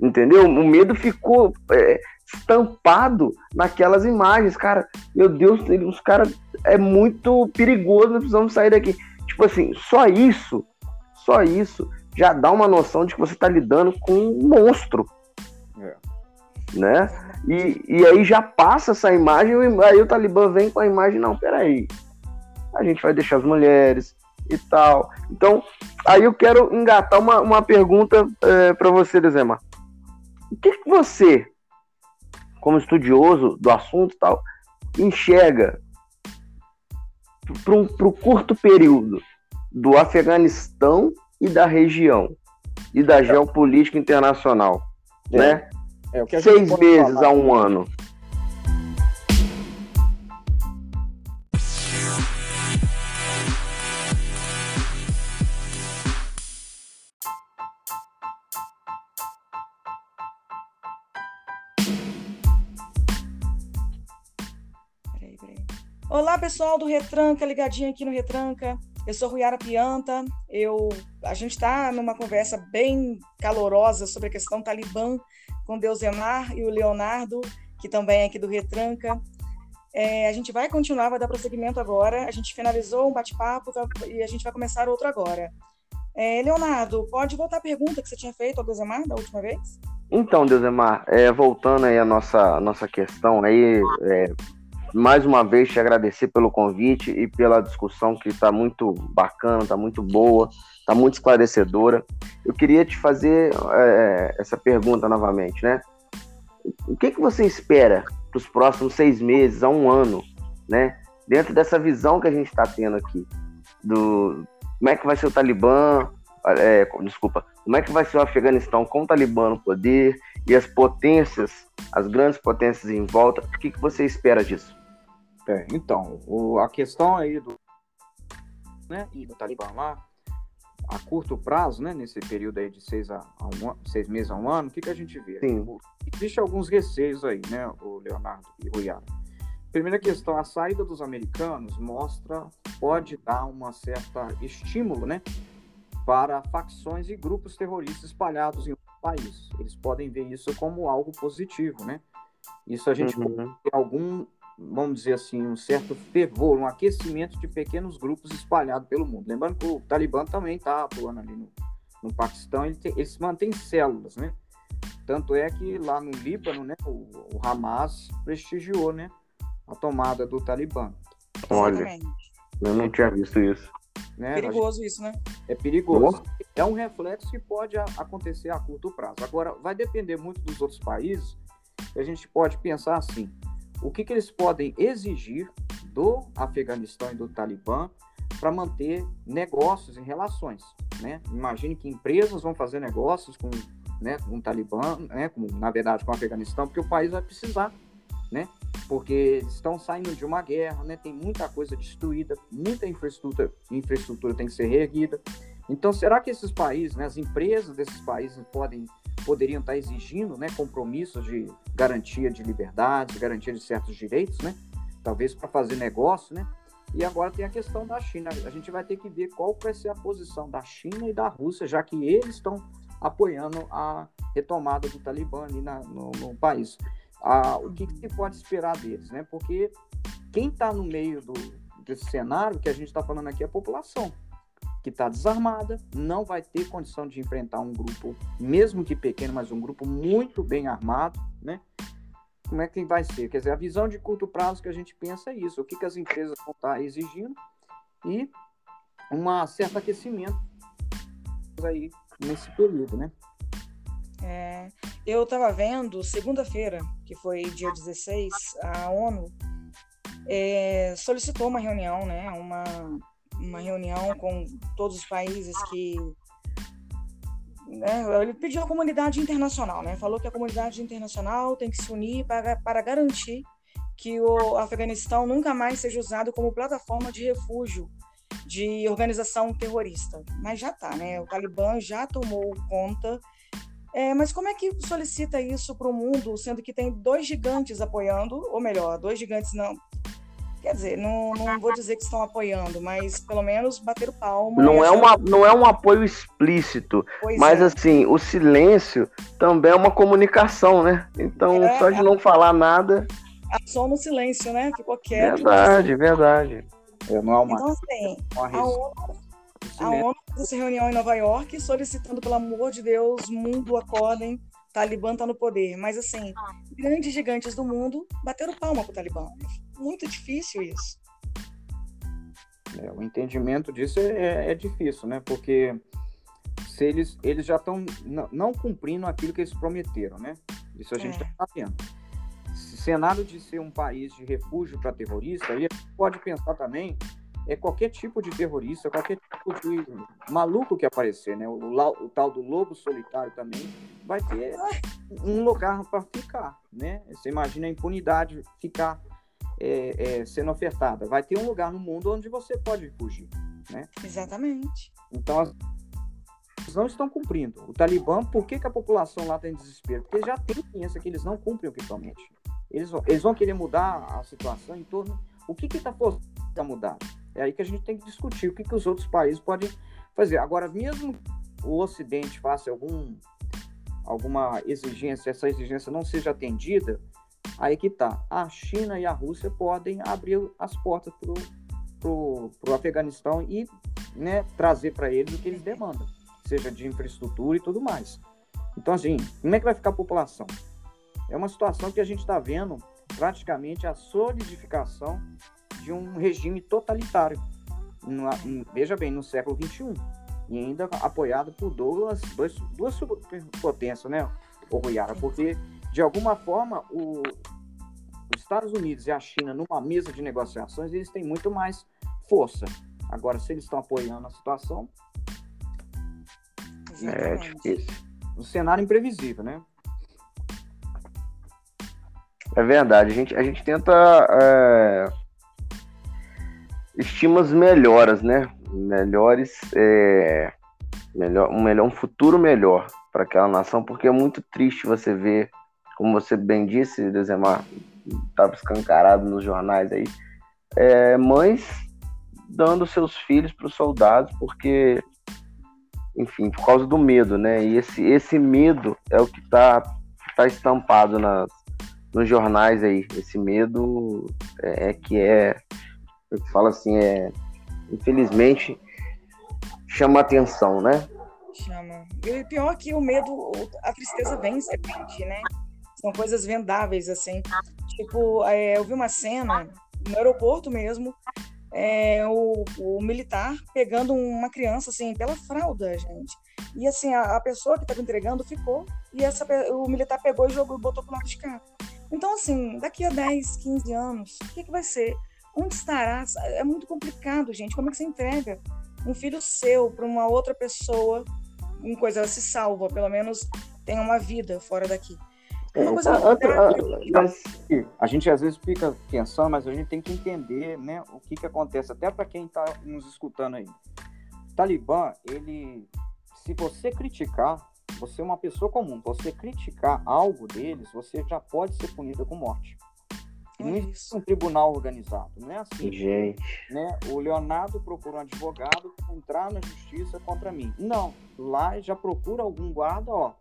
Entendeu? O medo ficou é, estampado naquelas imagens. Cara, meu Deus, os caras. É muito perigoso, nós precisamos sair daqui. Tipo assim, só isso só isso já dá uma noção de que você está lidando com um monstro. É. Né? E, e aí já passa essa imagem, aí o Talibã vem com a imagem, não, peraí. A gente vai deixar as mulheres e tal. Então, aí eu quero engatar uma, uma pergunta é, para você, Dezema. O que, que você, como estudioso do assunto e tal, enxerga para o curto período do Afeganistão e da região e da geopolítica internacional, é. né? É, Seis meses falar. a um ano. Olá, pessoal do Retranca, ligadinho aqui no Retranca. Eu sou Ruiara Pianta. Eu, a gente está numa conversa bem calorosa sobre a questão talibã com Deusemar e o Leonardo, que também é aqui do Retranca. É, a gente vai continuar, vai dar prosseguimento agora. A gente finalizou um bate-papo tá, e a gente vai começar outro agora. É, Leonardo, pode voltar à pergunta que você tinha feito ao Deusemar da última vez? Então, Deusemar, é, voltando aí a nossa, nossa questão aí, é, mais uma vez te agradecer pelo convite e pela discussão que está muito bacana, está muito boa, está muito esclarecedora. Eu queria te fazer é, essa pergunta novamente, né? O que, que você espera para os próximos seis meses, a um ano, né? Dentro dessa visão que a gente está tendo aqui, do como é que vai ser o Talibã, é, desculpa, como é que vai ser o Afeganistão com o Talibã no poder e as potências, as grandes potências em volta, o que, que você espera disso? É, então, o, a questão aí do, né, e do Talibã lá, a curto prazo, né, nesse período aí de seis, a, a um, seis meses a um ano, o que, que a gente vê? Sim. Existe alguns receios aí, né, o Leonardo e o Yara. Primeira questão, a saída dos americanos mostra, pode dar uma certa estímulo, né, para facções e grupos terroristas espalhados em outro país. Eles podem ver isso como algo positivo, né? Isso a gente uhum. pode ter algum vamos dizer assim, um certo fervor, um aquecimento de pequenos grupos espalhados pelo mundo. Lembrando que o Talibã também está atuando ali no, no Paquistão, ele, tem, ele se mantém células, né? Tanto é que lá no Líbano, né, o, o Hamas prestigiou, né, a tomada do Talibã. Olha, eu não tinha visto isso. Né? Perigoso gente... isso, né? É perigoso. É um reflexo que pode acontecer a curto prazo. Agora, vai depender muito dos outros países. A gente pode pensar assim: o que, que eles podem exigir do Afeganistão e do Talibã para manter negócios e relações. Né? Imagine que empresas vão fazer negócios com, né, com o Talibã, né, com, na verdade com o Afeganistão, porque o país vai precisar, né? porque estão saindo de uma guerra, né? tem muita coisa destruída, muita infraestrutura, infraestrutura tem que ser reerguida. Então, será que esses países, né, as empresas desses países podem poderiam estar exigindo né, compromissos de garantia de liberdade, garantia de certos direitos, né? Talvez para fazer negócio, né? E agora tem a questão da China. A gente vai ter que ver qual vai ser a posição da China e da Rússia, já que eles estão apoiando a retomada do Talibã ali na, no, no, país. Ah, o que, que se pode esperar deles, né? Porque quem está no meio do, desse cenário que a gente está falando aqui é a população que está desarmada, não vai ter condição de enfrentar um grupo, mesmo que pequeno, mas um grupo muito bem armado, né? Como é que vai ser? Quer dizer, a visão de curto prazo que a gente pensa é isso, o que, que as empresas vão estar exigindo e um certo aquecimento aí nesse período, né? É, eu estava vendo, segunda-feira, que foi dia 16, a ONU é, solicitou uma reunião, né? Uma, uma reunião com todos os países que. Né, ele pediu à comunidade internacional, né? Falou que a comunidade internacional tem que se unir para, para garantir que o Afeganistão nunca mais seja usado como plataforma de refúgio de organização terrorista. Mas já está, né? O Talibã já tomou conta. É, mas como é que solicita isso para o mundo, sendo que tem dois gigantes apoiando, ou melhor, dois gigantes não, Quer dizer, não, não vou dizer que estão apoiando, mas pelo menos bateram palma. Não, é, uma, não é um apoio explícito, pois mas é. assim, o silêncio também é uma comunicação, né? Então, é, só de não falar nada. Só no silêncio, né? Ficou quieto. Verdade, verdade. Não é uma, então, assim, a ONU, a ONU fez essa reunião em Nova York solicitando, pelo amor de Deus, mundo acordem, Talibã está no poder. Mas, assim, grandes gigantes do mundo bateram palma pro Talibã muito difícil isso. É, o entendimento disso é, é, é, difícil, né? Porque se eles, eles já estão não cumprindo aquilo que eles prometeram, né? Isso a gente está é. Tá vendo. Cenário de ser um país de refúgio para terrorista, a gente pode pensar também é qualquer tipo de terrorista, qualquer tipo de maluco que aparecer, né? O, o, o tal do lobo solitário também vai ter um lugar para ficar, né? Você imagina a impunidade ficar é, é, sendo ofertada. Vai ter um lugar no mundo onde você pode fugir, né? Exatamente. Então, eles não estão cumprindo. O Talibã, por que, que a população lá está em desespero? Porque já tem ciência que eles não cumprem o que prometem. Eles, eles vão querer mudar a situação em torno... O que está forçando a mudar? É aí que a gente tem que discutir o que, que os outros países podem fazer. Agora, mesmo o Ocidente faça algum, alguma exigência, essa exigência não seja atendida, Aí que tá. A China e a Rússia podem abrir as portas pro, pro, pro Afeganistão e né, trazer para eles o que eles demandam, seja de infraestrutura e tudo mais. Então, assim, como é que vai ficar a população? É uma situação que a gente está vendo praticamente a solidificação de um regime totalitário. No, veja bem, no século XXI. E ainda apoiado por duas, dois, duas superpotências, né, o Ruiara? Porque de alguma forma, o, os Estados Unidos e a China, numa mesa de negociações, eles têm muito mais força. Agora, se eles estão apoiando a situação. É difícil. Um cenário imprevisível, né? É verdade. A gente, a gente tenta. É, estimas melhoras, né? Melhores. É, melhor, um, melhor, um futuro melhor para aquela nação, porque é muito triste você ver como você bem disse, Dezemar, estava escancarado nos jornais aí, é, mães dando seus filhos para os soldados, porque, enfim, por causa do medo, né? E esse, esse medo é o que está tá estampado nas, nos jornais aí. Esse medo é, é que é, eu falo assim, é, infelizmente, chama atenção, né? Chama. E pior que o medo, a tristeza vem em né? São coisas vendáveis, assim. Tipo, é, eu vi uma cena no aeroporto mesmo, é, o, o, militar pegando uma criança, assim, pela fralda, gente. E, assim, a, a pessoa que estava entregando ficou, e essa, o militar pegou e jogou, botou pro lado de cá. Então, assim, daqui a 10, 15 anos, o que, que vai ser? Onde estará? É muito complicado, gente. Como é que você entrega um filho seu para uma outra pessoa? Uma coisa, ela se salva, pelo menos tem uma vida fora daqui. É, mas, a gente às vezes fica pensando, mas a gente tem que entender né, o que, que acontece, até para quem está nos escutando aí. O Talibã, ele, se você criticar, você é uma pessoa comum, você criticar algo deles, você já pode ser punido com morte. Não existe um tribunal organizado, não é assim. Gente. Né? O Leonardo procura um advogado para entrar na justiça contra mim. Não, lá já procura algum guarda, ó,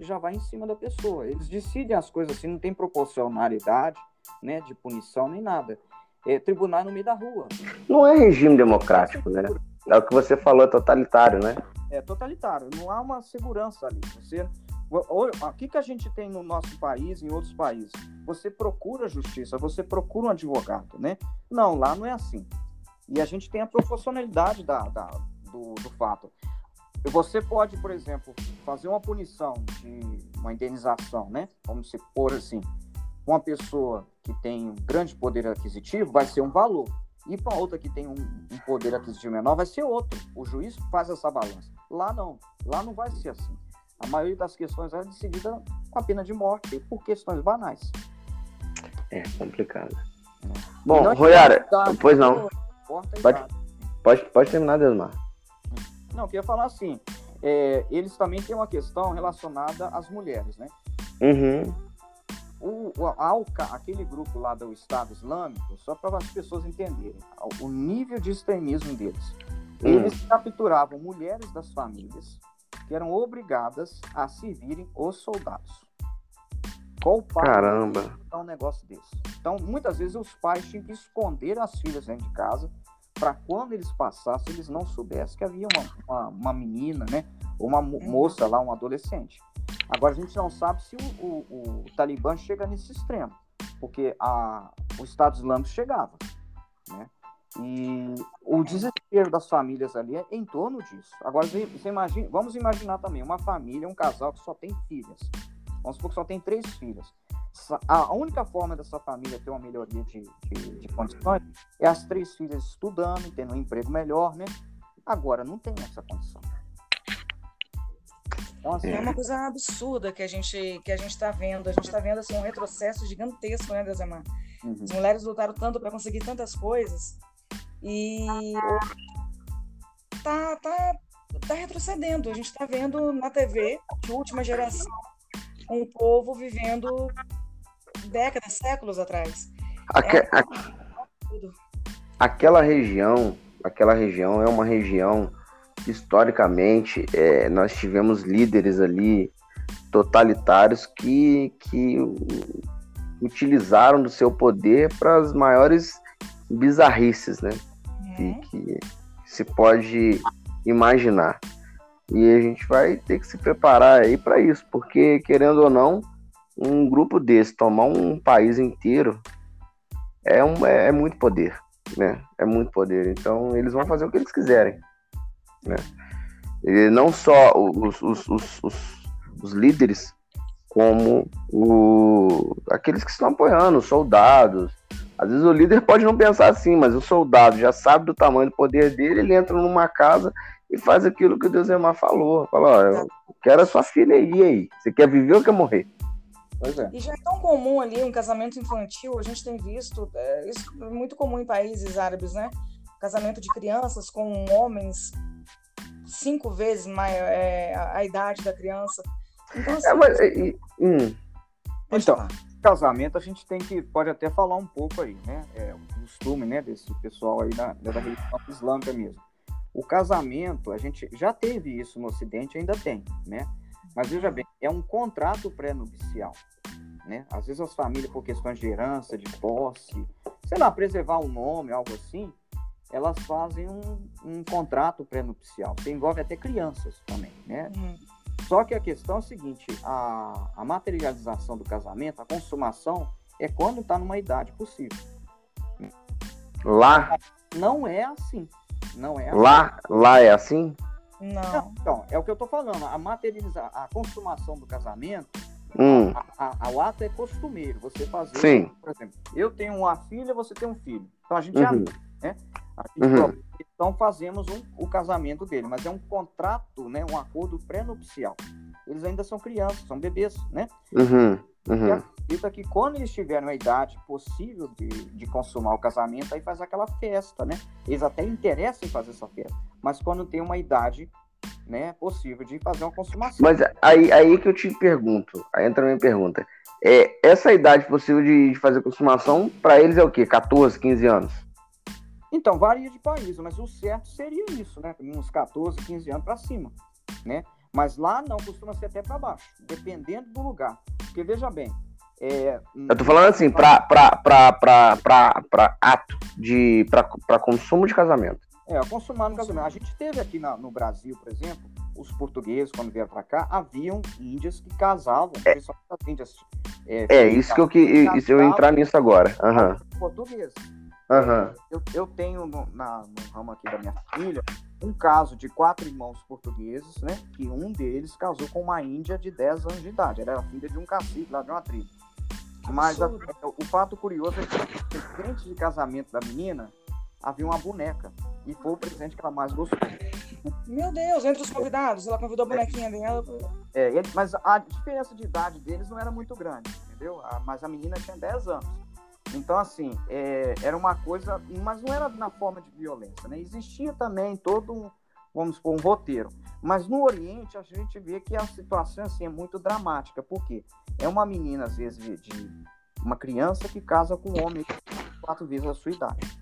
já vai em cima da pessoa. Eles decidem as coisas assim, não tem proporcionalidade, né, de punição nem nada. É tribunal no meio da rua. Não é regime democrático, né? É o que você falou, é totalitário, né? É totalitário, não há uma segurança ali. Você o que, que a gente tem no nosso país em outros países? Você procura justiça, você procura um advogado, né? Não, lá não é assim. E a gente tem a proporcionalidade da, da do, do fato você pode, por exemplo, fazer uma punição de uma indenização, né? Vamos supor assim, uma pessoa que tem um grande poder aquisitivo vai ser um valor. E para outra que tem um, um, poder aquisitivo menor vai ser outro. O juiz faz essa balança. Lá não. Lá não vai ser assim. A maioria das questões é decidida com a pena de morte por questões banais. É complicado. É. Bom, Royara, pois não. Pode, pode, pode terminar, Desmar. Não, eu queria falar assim. É, eles também têm uma questão relacionada às mulheres, né? Uhum o, o Alca, aquele grupo lá do Estado Islâmico, só para as pessoas entenderem o nível de extremismo deles. Hum. Eles capturavam mulheres das famílias que eram obrigadas a servirem os soldados. Qual o pai Caramba! um negócio desse? Então, muitas vezes os pais tinham que esconder as filhas dentro de casa para quando eles passassem, eles não soubessem que havia uma, uma, uma menina, né? Ou uma moça lá, um adolescente. Agora a gente não sabe se o, o, o Talibã chega nesse extremo, porque a, o Estado Islâmico chegava, né? E o desespero das famílias ali é em torno disso. Agora, você imagina, vamos imaginar também uma família, um casal que só tem filhas. Vamos supor que só tem três filhas. A única forma dessa família ter uma melhoria de, de, de condições é as três filhas estudando, tendo um emprego melhor, né? Agora, não tem essa condição. Então, assim, é uma coisa absurda que a gente que a gente está vendo. A gente está vendo assim, um retrocesso gigantesco, né, Deusemar? Uhum. As mulheres lutaram tanto para conseguir tantas coisas e tá, tá, tá retrocedendo. A gente está vendo na TV, de última geração, um povo vivendo décadas, séculos atrás. Aque, é, aquela região, aquela região é uma região historicamente, é, nós tivemos líderes ali totalitários que, que utilizaram do seu poder para as maiores bizarrices, né? Que, uhum. que se pode imaginar. E a gente vai ter que se preparar aí para isso, porque querendo ou não, um grupo desse tomar um país inteiro é, um, é, é muito poder, né? É muito poder. Então eles vão fazer o que eles quiserem. Né? E não só os, os, os, os, os líderes, como o, aqueles que estão apoiando, os soldados. Às vezes o líder pode não pensar assim, mas o soldado já sabe do tamanho do poder dele, ele entra numa casa e faz aquilo que o Deus Emar falou. Fala, ó, eu quero a sua filha aí, aí. Você quer viver ou quer morrer? É. E já é tão comum ali um casamento infantil, a gente tem visto, é, isso é muito comum em países árabes, né? Casamento de crianças com homens cinco vezes maior é, a, a, idade da criança. Então, assim, é, mas, e, hum. então casamento a gente tem que pode até falar um pouco aí, né? É o costume, né, desse pessoal aí da, da religião islâmica mesmo. O casamento, a gente já teve isso no Ocidente, ainda tem, né? Mas veja bem, é um contrato pré-nupcial, né? Às vezes as famílias, por questões de herança, de posse, sei lá, preservar um nome, algo assim, elas fazem um, um contrato pré-nupcial, que envolve até crianças também, né? Uhum. Só que a questão é a seguinte, a, a materialização do casamento, a consumação, é quando está numa idade possível. Lá? Não é assim. Não é assim. Lá, lá é assim? Não. Então, é o que eu estou falando. A materializar, a consumação do casamento, hum. a, a, a, o ato é costumeiro. Você fazer, Sim. por exemplo, eu tenho uma filha, você tem um filho. Então a gente uhum. é né? Uhum. Então fazemos um, o casamento dele, mas é um contrato, né, um acordo pré-nupcial. Eles ainda são crianças, são bebês, né? Uhum. Uhum. E acredita que quando eles tiverem a idade possível de, de consumar o casamento, aí faz aquela festa, né? Eles até interessam em fazer essa festa, mas quando tem uma idade né, possível de fazer uma consumação. Mas aí, aí que eu te pergunto, aí entra a minha pergunta. É, essa idade possível de, de fazer consumação, para eles é o quê? 14, 15 anos? Então, varia de país, mas o certo seria isso, né? Uns 14, 15 anos para cima, né? Mas lá não, costuma ser até para baixo, dependendo do lugar. Porque veja bem. É, eu tô falando assim, para ato de. para consumo de casamento. É, consumar no casamento. A gente teve aqui na, no Brasil, por exemplo, os portugueses, quando vieram para cá, haviam índias que casavam, é, índias. É, é isso que eu que isso eu entrar nisso agora. Uhum. Portugueses. Uhum. Eu, eu tenho no, na, no ramo aqui da minha família um caso de quatro irmãos portugueses, né? Que um deles casou com uma índia de 10 anos de idade. Era filha de um cacique lá de uma tribo. Mas a, o fato curioso é que no presente de casamento da menina havia uma boneca. E foi o presente que ela mais gostou. Meu Deus, entre os convidados, ela convidou a bonequinha dela. É, mas a diferença de idade deles não era muito grande, entendeu? mas a menina tinha 10 anos. Então, assim, é, era uma coisa, mas não era na forma de violência, né? Existia também todo um, vamos supor, um roteiro. Mas no Oriente, a gente vê que a situação, assim, é muito dramática. Por quê? É uma menina, às vezes, de, de uma criança que casa com um homem quatro vezes a sua idade,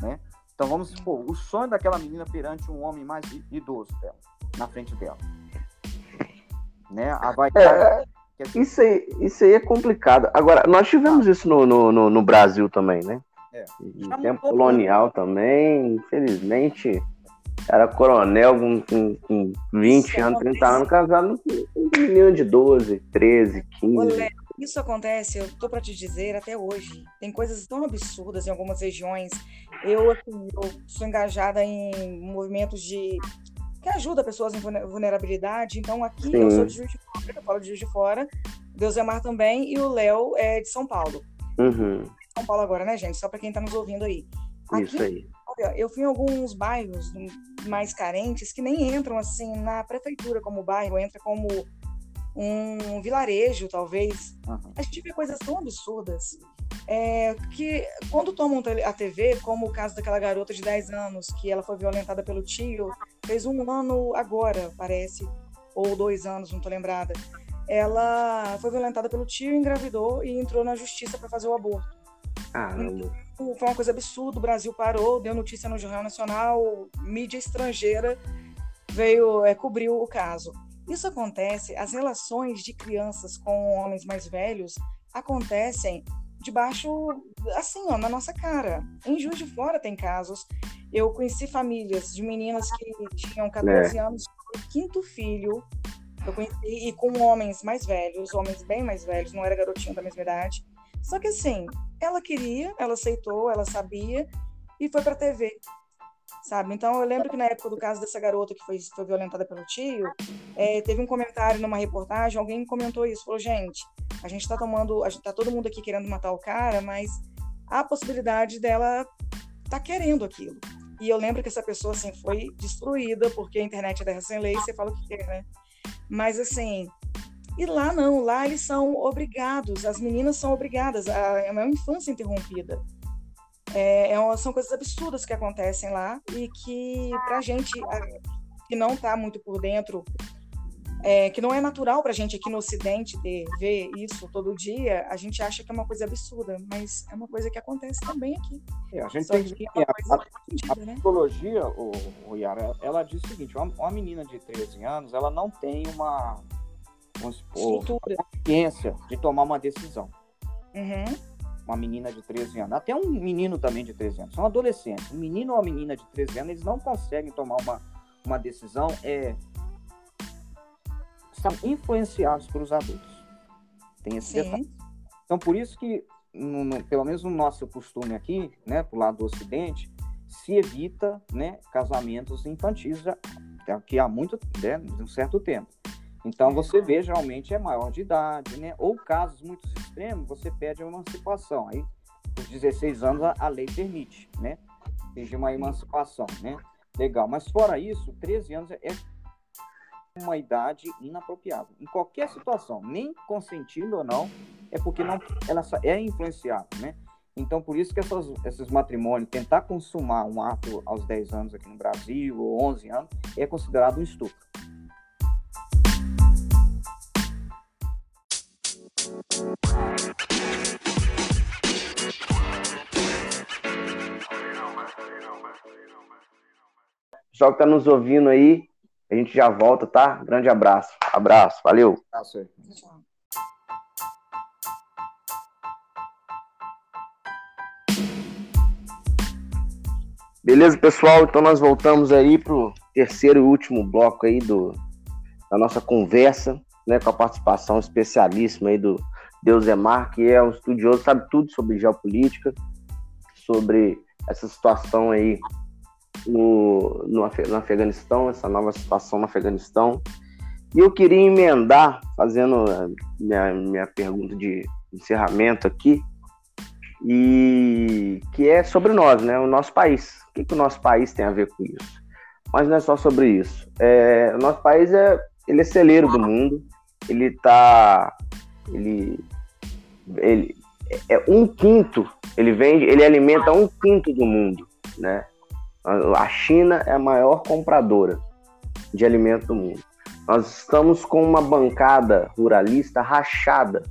né? Então, vamos supor, o sonho daquela menina perante um homem mais idoso dela, na frente dela. Né? A vaidade... É, isso, aí, isso aí é complicado. Agora, nós tivemos isso no, no, no Brasil também, né? É. Em tempo colonial também, infelizmente, era coronel com, com, com 20 isso anos, 30 anos, casado com um menino de 12, 13, 15. Isso acontece, eu tô para te dizer, até hoje. Tem coisas tão absurdas em algumas regiões. Eu, assim, eu sou engajada em movimentos de que ajuda pessoas em vulnerabilidade. Então, aqui Sim. eu sou de Juiz de Fora, eu falo de Juiz de Fora, Deus é Mar também, e o Léo é de São Paulo. Uhum. São Paulo agora, né, gente? Só para quem está nos ouvindo aí. Aqui, Isso aí. Olha, eu fui em alguns bairros mais carentes que nem entram assim na prefeitura como bairro, entra como um vilarejo, talvez. Uhum. A gente vê coisas tão absurdas é, que quando tomam a TV, como o caso daquela garota de 10 anos, que ela foi violentada pelo tio, fez um ano agora, parece, ou dois anos, não tô lembrada. Ela foi violentada pelo tio, engravidou e entrou na justiça para fazer o aborto. Então, foi uma coisa absurda, o Brasil parou, deu notícia no Jornal Nacional, mídia estrangeira veio é, cobriu o caso. Isso acontece, as relações de crianças com homens mais velhos acontecem debaixo, assim, ó, na nossa cara. Em Juiz de Fora tem casos. Eu conheci famílias de meninas que tinham 14 é. anos, o quinto filho. Eu conheci, e com homens mais velhos, homens bem mais velhos, não era garotinho da mesma idade. Só que assim, ela queria, ela aceitou, ela sabia e foi pra TV sabe? Então eu lembro que na época do caso dessa garota que foi, foi violentada pelo tio, é, teve um comentário numa reportagem, alguém comentou isso, falou, gente, a gente tá tomando, a gente tá todo mundo aqui querendo matar o cara, mas há a possibilidade dela tá querendo aquilo. E eu lembro que essa pessoa, assim, foi destruída, porque a internet é terra sem lei, você fala o que quer, né? Mas, assim, e lá não, lá eles são obrigados, as meninas são obrigadas, a, é uma infância interrompida. É, é são coisas absurdas que acontecem lá e que, para a gente que não está muito por dentro, é, que não é natural para a gente aqui no Ocidente ter, ver isso todo dia, a gente acha que é uma coisa absurda, mas é uma coisa que acontece também aqui. É, a gente Só tem que, que é a, a, a, né? psicologia, o, o Yara, ela diz o seguinte: uma, uma, menina de 13 anos, ela não tem uma, supor, uma consciência de tomar uma decisão. Uhum uma menina de 13 anos, até um menino também de 13 anos, são adolescentes. Um menino ou uma menina de 13 anos, eles não conseguem tomar uma, uma decisão, é, são influenciados pelos adultos. Tem esse detalhe. Então, por isso que, no, no, pelo menos no nosso costume aqui, né, pro lado do Ocidente, se evita né, casamentos infantis já, que há muito, né, um certo tempo. Então você vê, geralmente é maior de idade, né? Ou casos muito extremos, você pede a emancipação. Aí, os 16 anos, a, a lei permite, né? Pedir uma emancipação, né? Legal. Mas fora isso, 13 anos é uma idade inapropriada. Em qualquer situação, nem consentindo ou não, é porque não, ela é influenciada, né? Então, por isso que essas, esses matrimônios, tentar consumar um ato aos 10 anos aqui no Brasil, ou 11 anos, é considerado um estupro. Pessoal que está nos ouvindo aí, a gente já volta, tá? Grande abraço. Abraço, valeu. Abraço. Beleza, pessoal? Então nós voltamos aí pro terceiro e último bloco aí do, da nossa conversa, né, com a participação especialíssima aí do Deus Emar, que é um estudioso, sabe tudo sobre geopolítica, sobre essa situação aí no, no, no Afeganistão, essa nova situação no Afeganistão. E eu queria emendar, fazendo minha, minha pergunta de encerramento aqui, e que é sobre nós, né? O nosso país. O que, que o nosso país tem a ver com isso? Mas não é só sobre isso. É, o nosso país é, ele é celeiro do mundo. Ele tá, ele, ele é um quinto. Ele vende, ele alimenta um quinto do mundo, né? A China é a maior compradora de alimento do mundo. Nós estamos com uma bancada ruralista rachada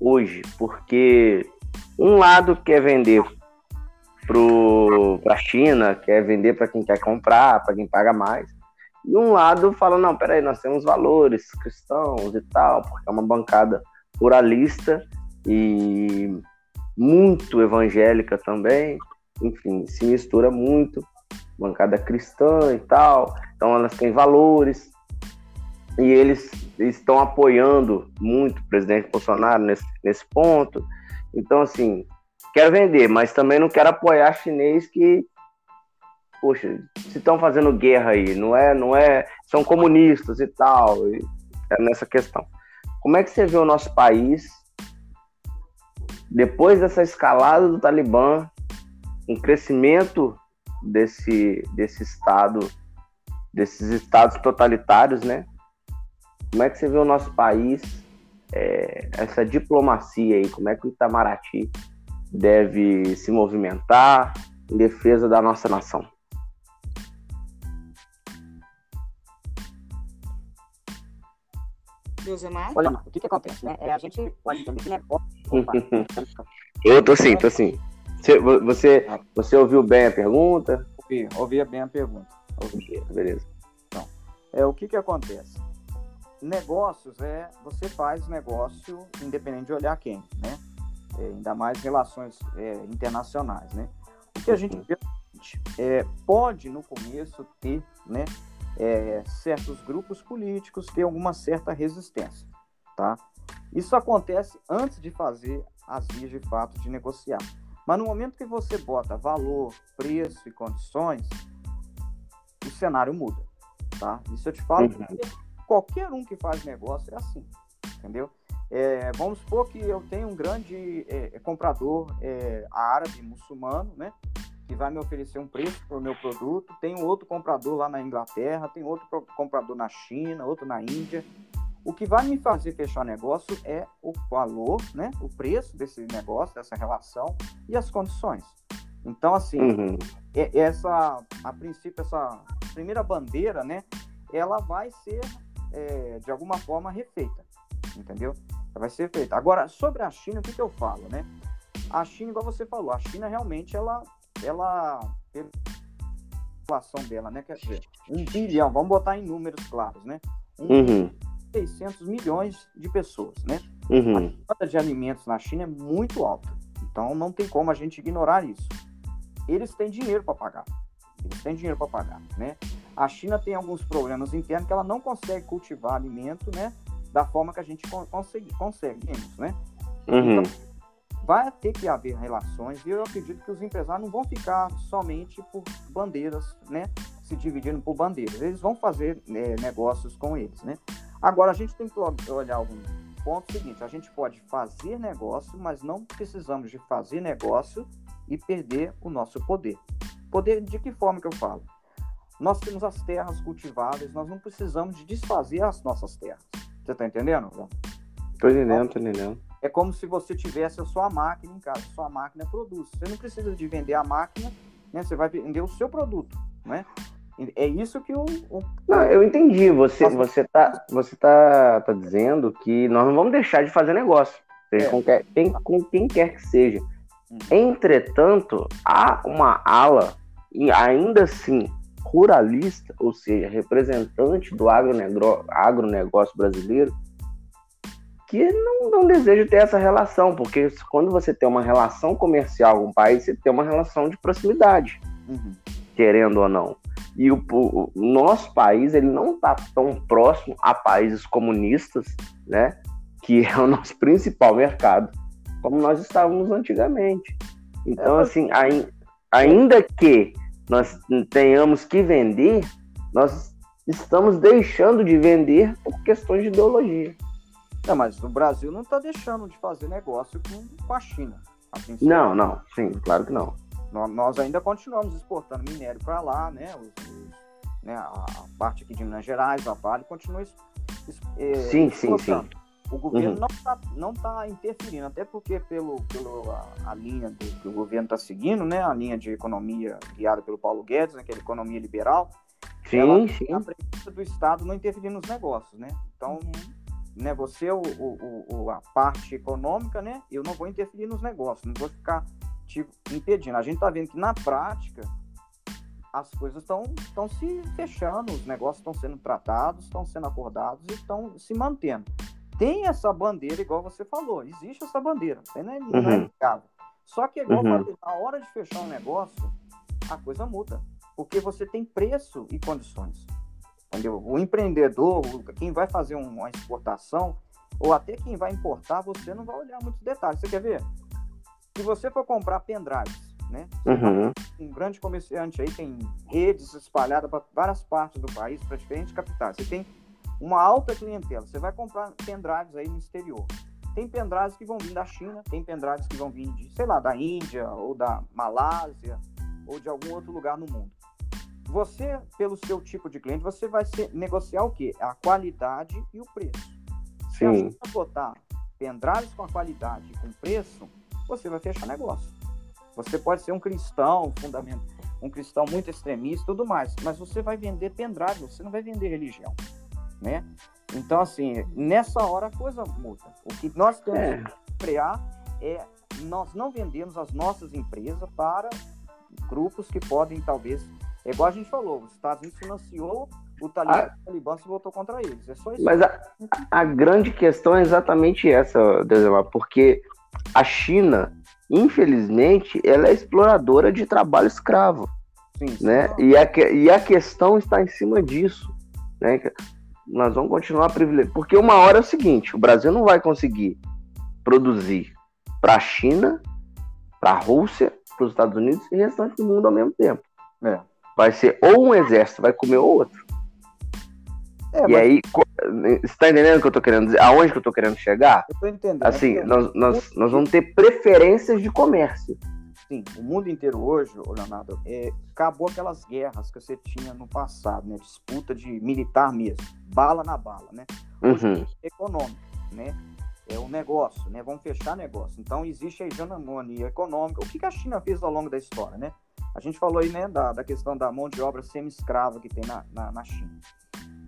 hoje, porque um lado quer vender para a China, quer vender para quem quer comprar, para quem paga mais, e um lado fala, não, peraí, nós temos valores cristãos e tal, porque é uma bancada ruralista e muito evangélica também, enfim, se mistura muito, bancada cristã e tal, então elas têm valores, e eles estão apoiando muito o presidente Bolsonaro nesse, nesse ponto. Então, assim, quero vender, mas também não quero apoiar chinês que, poxa, se estão fazendo guerra aí, não é, não é, são comunistas e tal, e é nessa questão. Como é que você vê o nosso país depois dessa escalada do Talibã, um crescimento desse, desse estado, desses estados totalitários, né? Como é que você vê o nosso país, é, essa diplomacia aí? Como é que o Itamaraty deve se movimentar em defesa da nossa nação? Olha, o que, que acontece, né? É, a gente pode entender que negócio. Eu tô sim, tô sim. Você, você, você ouviu bem a pergunta? Ouvi, ouvi bem a pergunta. Ouvi. Beleza. Então, é, o que que acontece? negócios é você faz negócio independente de olhar quem, né? É, ainda mais relações é, internacionais, né? O que a gente vê é, pode no começo ter, né? É, certos grupos políticos ter alguma certa resistência, tá? Isso acontece antes de fazer as vias de fato de negociar. Mas no momento que você bota valor, preço e condições, o cenário muda, tá? Isso eu te falo uhum. porque qualquer um que faz negócio é assim, entendeu? É, vamos supor que eu tenho um grande é, é comprador é, árabe, muçulmano, né? Que vai me oferecer um preço para o meu produto. Tem outro comprador lá na Inglaterra, tem outro comprador na China, outro na Índia. O que vai me fazer fechar negócio é o valor, né? O preço desse negócio, dessa relação e as condições. Então, assim, uhum. É, essa, a princípio, essa primeira bandeira, né? Ela vai ser é, de alguma forma refeita, entendeu? Ela vai ser feita. Agora, sobre a China, o que, que eu falo, né? A China, igual você falou, a China realmente, ela, ela, a população dela, né? Quer dizer, um bilhão, vamos botar em números claros, né? Um uhum. 600 milhões de pessoas, né? Uhum. A falta de alimentos na China é muito alta. Então, não tem como a gente ignorar isso. Eles têm dinheiro para pagar. Eles têm dinheiro para pagar, né? A China tem alguns problemas internos que ela não consegue cultivar alimento, né? Da forma que a gente consegue, conseguimos, né? Uhum. Então, vai ter que haver relações e eu acredito que os empresários não vão ficar somente por bandeiras, né? Se dividindo por bandeiras. Eles vão fazer é, negócios com eles, né? Agora, a gente tem que olhar algum ponto seguinte, a gente pode fazer negócio, mas não precisamos de fazer negócio e perder o nosso poder. Poder de que forma que eu falo? Nós temos as terras cultiváveis, nós não precisamos de desfazer as nossas terras. Você está entendendo? Tô entendendo, tô entendendo. É como se você tivesse a sua máquina em casa, sua máquina produz. Você não precisa de vender a máquina, né? Você vai vender o seu produto, né? É isso que o. o... Não, eu entendi. Você, Nossa. você, tá, você tá, tá dizendo que nós não vamos deixar de fazer negócio, seja é. com, quem, com quem quer que seja. Hum. Entretanto, há uma ala, e ainda assim ruralista, ou seja, representante do agronegócio, agronegócio brasileiro, que não, não deseja ter essa relação, porque quando você tem uma relação comercial com um país, você tem uma relação de proximidade, uhum. querendo ou não. E o, o, nosso país ele não está tão próximo a países comunistas, né, que é o nosso principal mercado, como nós estávamos antigamente. Então, é, assim, ainda que nós tenhamos que vender, nós estamos deixando de vender por questões de ideologia. Não, mas o Brasil não está deixando de fazer negócio com, com a China. Não, não, sim, claro que não. Nós ainda continuamos exportando minério para lá, né? Os, os, né? A parte aqui de Minas Gerais, a Vale, continua é, sim, sim, sim. O governo uhum. não está não tá interferindo, até porque pelo, pelo a, a linha do, que o governo está seguindo, né? A linha de economia guiada pelo Paulo Guedes, né, que é economia liberal. Sim, ela, sim. A premissa do Estado não interferir nos negócios, né? Então, né, você o, o, o, a parte econômica, né? Eu não vou interferir nos negócios, não vou ficar impedindo. A gente está vendo que na prática as coisas estão se fechando, os negócios estão sendo tratados, estão sendo acordados e estão se mantendo tem essa bandeira, igual você falou, existe essa bandeira, não é, não é uhum. Só que, igual uhum. falei, na hora de fechar um negócio, a coisa muda. Porque você tem preço e condições. Entendeu? O empreendedor, quem vai fazer uma exportação, ou até quem vai importar, você não vai olhar muitos detalhes. Você quer ver? Se você for comprar pendrives, né? Uhum. Um grande comerciante aí tem redes espalhadas para várias partes do país, para diferentes capitais. Você tem uma alta clientela. Você vai comprar pendrives aí no exterior. Tem pendrives que vão vir da China, tem pendrives que vão vir de, sei lá, da Índia ou da Malásia ou de algum outro lugar no mundo. Você, pelo seu tipo de cliente, você vai ser, negociar o quê? A qualidade e o preço. Se Sim. você botar pendrives com a qualidade e com preço, você vai fechar negócio. Você pode ser um cristão, fundamento, um cristão muito extremista e tudo mais, mas você vai vender pendrive, você não vai vender religião né? Então, assim, nessa hora a coisa muda. O que nós temos é. que criar é nós não vendemos as nossas empresas para grupos que podem, talvez, é igual a gente falou, os Estados Unidos financiou o Talibã, a... o Talibã se voltou contra eles. É só isso. Mas a, a grande questão é exatamente essa, Desemar, porque a China, infelizmente, ela é exploradora de trabalho escravo. Sim, né? E, a, e a questão está em cima disso. Né? nós vamos continuar privilegiando. Porque uma hora é o seguinte: o Brasil não vai conseguir produzir para a China, para a Rússia, para os Estados Unidos e o restante do mundo ao mesmo tempo. É. Vai ser ou um exército vai comer outro. É, e mas... aí, você está entendendo o que eu estou querendo dizer? Aonde que eu estou querendo chegar? Eu tô entendendo. Assim, nós, nós, nós vamos ter preferências de comércio assim, o mundo inteiro hoje, Leonardo, é, acabou aquelas guerras que você tinha no passado, né? Disputa de militar mesmo, bala na bala, né? Hoje uhum. é econômico, né? É um negócio, né? Vamos fechar negócio. Então existe a hegemonia econômica. O que, que a China fez ao longo da história, né? A gente falou aí, né, da, da questão da mão de obra semi-escrava que tem na, na, na China.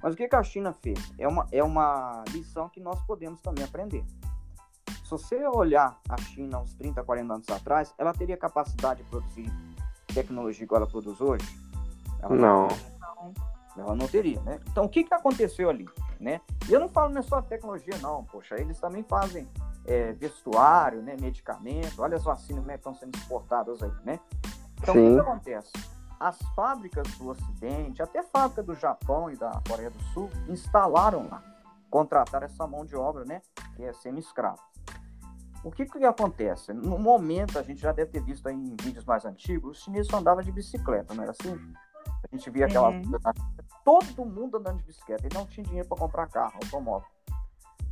Mas o que, que a China fez? É uma, é uma lição que nós podemos também aprender. Se você olhar a China uns 30, 40 anos atrás, ela teria capacidade de produzir tecnologia igual ela produz hoje? Ela não. não. Ela não teria, né? Então, o que, que aconteceu ali? Né? E eu não falo não é só tecnologia, não. Poxa, eles também fazem é, vestuário, né, medicamento. Olha as vacinas como é estão sendo exportadas aí, né? Então, Sim. o que, que acontece? As fábricas do Ocidente, até a fábrica do Japão e da Coreia do Sul, instalaram lá, contrataram essa mão de obra, né, que é semi-escravo. O que que acontece? No momento, a gente já deve ter visto em vídeos mais antigos, os chineses andavam de bicicleta, não era assim? A gente via aquela... Uhum. Todo mundo andando de bicicleta, e não tinha dinheiro para comprar carro, automóvel.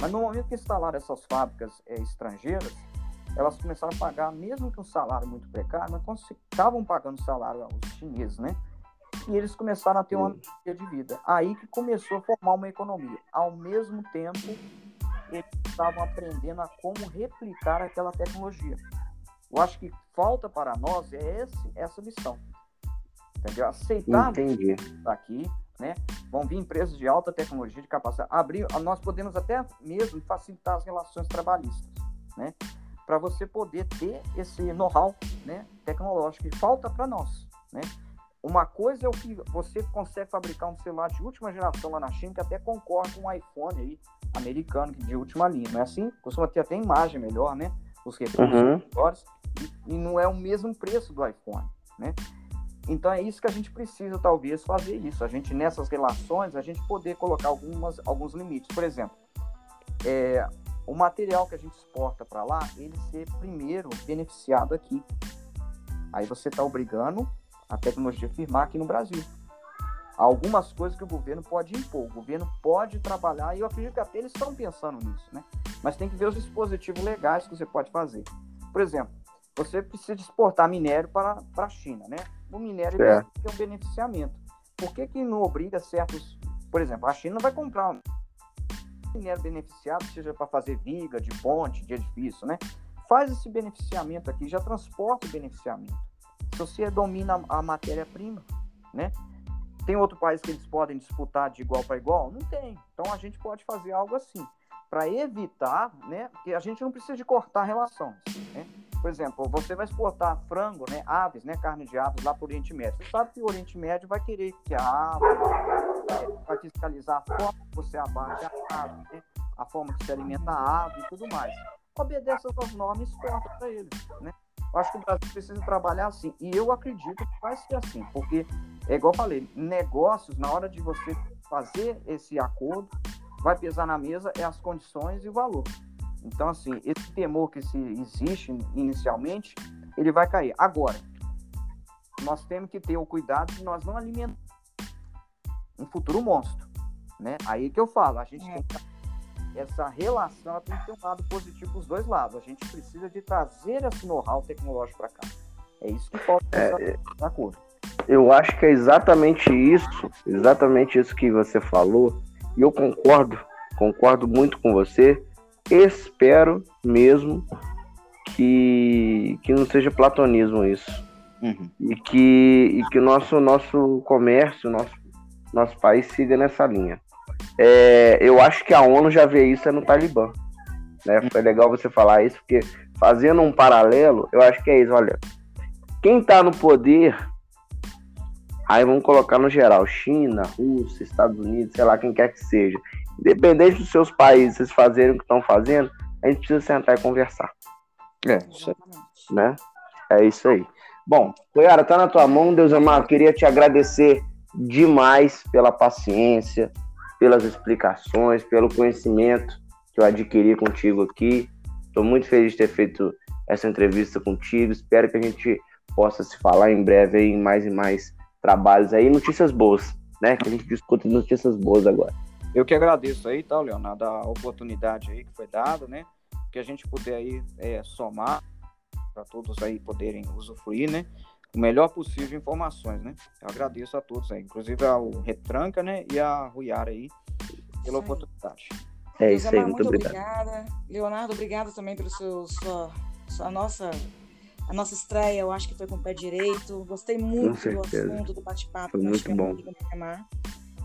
Mas no momento que instalaram essas fábricas é, estrangeiras, elas começaram a pagar, mesmo que um salário muito precário, mas estavam pagando salário aos chineses, né? E eles começaram a ter uma melhoria de vida. Aí que começou a formar uma economia. Ao mesmo tempo eles estavam aprendendo a como replicar aquela tecnologia. Eu acho que falta para nós é esse, essa lição. Entendeu? Aceitar Entendi. aqui, né? Vão vir empresas de alta tecnologia, de capacidade. Abrir, nós podemos até mesmo facilitar as relações trabalhistas, né? Para você poder ter esse know-how, né, tecnológico que falta para nós, né? Uma coisa é o que você consegue fabricar um celular de última geração lá na China, que até concorre com um iPhone aí, americano, de última linha. Não é assim? Costuma ter até imagem melhor, né? Os recursos uhum. melhores. E, e, não é o mesmo preço do iPhone, né? Então é isso que a gente precisa, talvez, fazer isso. A gente, nessas relações, a gente poder colocar algumas, alguns limites. Por exemplo, é, o material que a gente exporta para lá, ele ser primeiro beneficiado aqui. Aí você está obrigando a tecnologia firmar aqui no Brasil. Algumas coisas que o governo pode impor, o governo pode trabalhar, e eu acredito que até eles estão pensando nisso, né? Mas tem que ver os dispositivos legais que você pode fazer. Por exemplo, você precisa exportar minério para, para a China, né? O minério é. tem um beneficiamento. Por que, que não obriga certos. Por exemplo, a China não vai comprar um minério beneficiado, seja para fazer viga, de ponte, de edifício, né? Faz esse beneficiamento aqui, já transporta o beneficiamento. Se você domina a matéria-prima, né? Tem outro país que eles podem disputar de igual para igual? Não tem. Então a gente pode fazer algo assim para evitar, né? Que a gente não precisa de cortar relações, né? Por exemplo, você vai exportar frango, né, aves, né, carne de aves lá para o Oriente Médio. Você sabe que o Oriente Médio vai querer que a ave vai fiscalizar a forma que você abate a ave, né, a forma que se alimenta a ave e tudo mais. Obedece às normas e exporta para eles, né? Eu acho que o Brasil precisa trabalhar assim. E eu acredito que vai ser assim, porque, é igual eu falei, negócios, na hora de você fazer esse acordo, vai pesar na mesa é as condições e o valor. Então, assim, esse temor que se existe inicialmente, ele vai cair. Agora, nós temos que ter o cuidado de nós não alimentar um futuro monstro, né? Aí que eu falo, a gente é. tem que essa relação tem que ter um lado positivo dos dois lados. A gente precisa de trazer esse know-how tecnológico para cá. É isso que falta é, na curva. Eu acho que é exatamente isso, exatamente isso que você falou, e eu concordo, concordo muito com você. Espero mesmo que, que não seja platonismo isso. Uhum. E que e que o nosso, nosso comércio, nosso, nosso país siga nessa linha. É, eu acho que a ONU já vê isso é no Talibã. Né? Foi legal você falar isso, porque fazendo um paralelo, eu acho que é isso. Olha, quem está no poder, aí vamos colocar no geral, China, Rússia, Estados Unidos, sei lá, quem quer que seja. Independente dos seus países fazerem o que estão fazendo, a gente precisa sentar e conversar. É, isso aí. Né? É isso aí. Bom, Goiara, tá na tua mão, Deus amado. Queria te agradecer demais pela paciência, pelas explicações, pelo conhecimento que eu adquiri contigo aqui. Estou muito feliz de ter feito essa entrevista contigo. Espero que a gente possa se falar em breve em mais e mais trabalhos aí, notícias boas, né? Que a gente discute notícias boas agora. Eu que agradeço aí, tá, Leonardo, a oportunidade aí que foi dada, né? Que a gente puder aí é, somar para todos aí poderem usufruir, né? O melhor possível de informações, né? Eu agradeço a todos aí, inclusive ao Retranca, né? E a Ruiara aí pela oportunidade. É isso aí, muito, muito obrigado. obrigada. Leonardo, obrigado também pelo seu, sua, sua nossa a nossa estreia, eu acho que foi com o pé direito. Gostei muito do assunto, do bate-papo. Foi muito bom.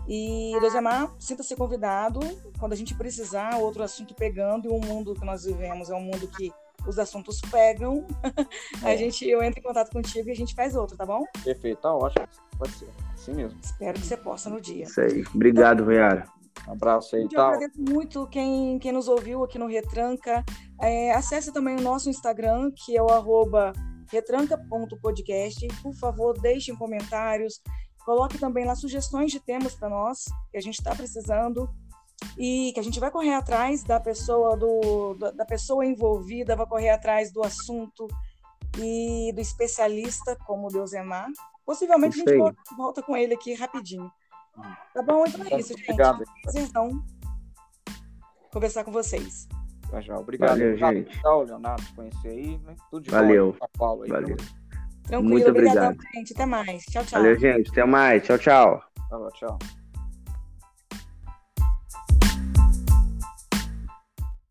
E, Rosemar, sinta-se convidado quando a gente precisar, outro assunto pegando, e o mundo que nós vivemos é um mundo que os assuntos pegam. É. A gente, eu entro em contato contigo e a gente faz outro, tá bom? Perfeito, tá ótimo. Pode ser, assim mesmo. Espero que você possa no dia. Isso aí. Obrigado, Viara. Um abraço aí, Eu tal. agradeço muito quem, quem nos ouviu aqui no Retranca. É, acesse também o nosso Instagram, que é o arroba retranca.podcast. Por favor, deixem comentários, Coloque também lá sugestões de temas para nós, que a gente está precisando e que a gente vai correr atrás da pessoa do da pessoa envolvida, vai correr atrás do assunto e do especialista como o Deusemar. Possivelmente isso a gente volta, volta, com ele aqui rapidinho. Tá bom? Então é isso, gente. Obrigado. Então, conversar com vocês. Obrigado. Valeu, gente. Leonardo, conhecer aí, né? Tudo de Valeu. bom. Paulo aí, Valeu. Tranquilo, Muito obrigado. gente. Até mais. Tchau, tchau. Valeu, gente. Até mais. Tchau, tchau. Tchau, tchau.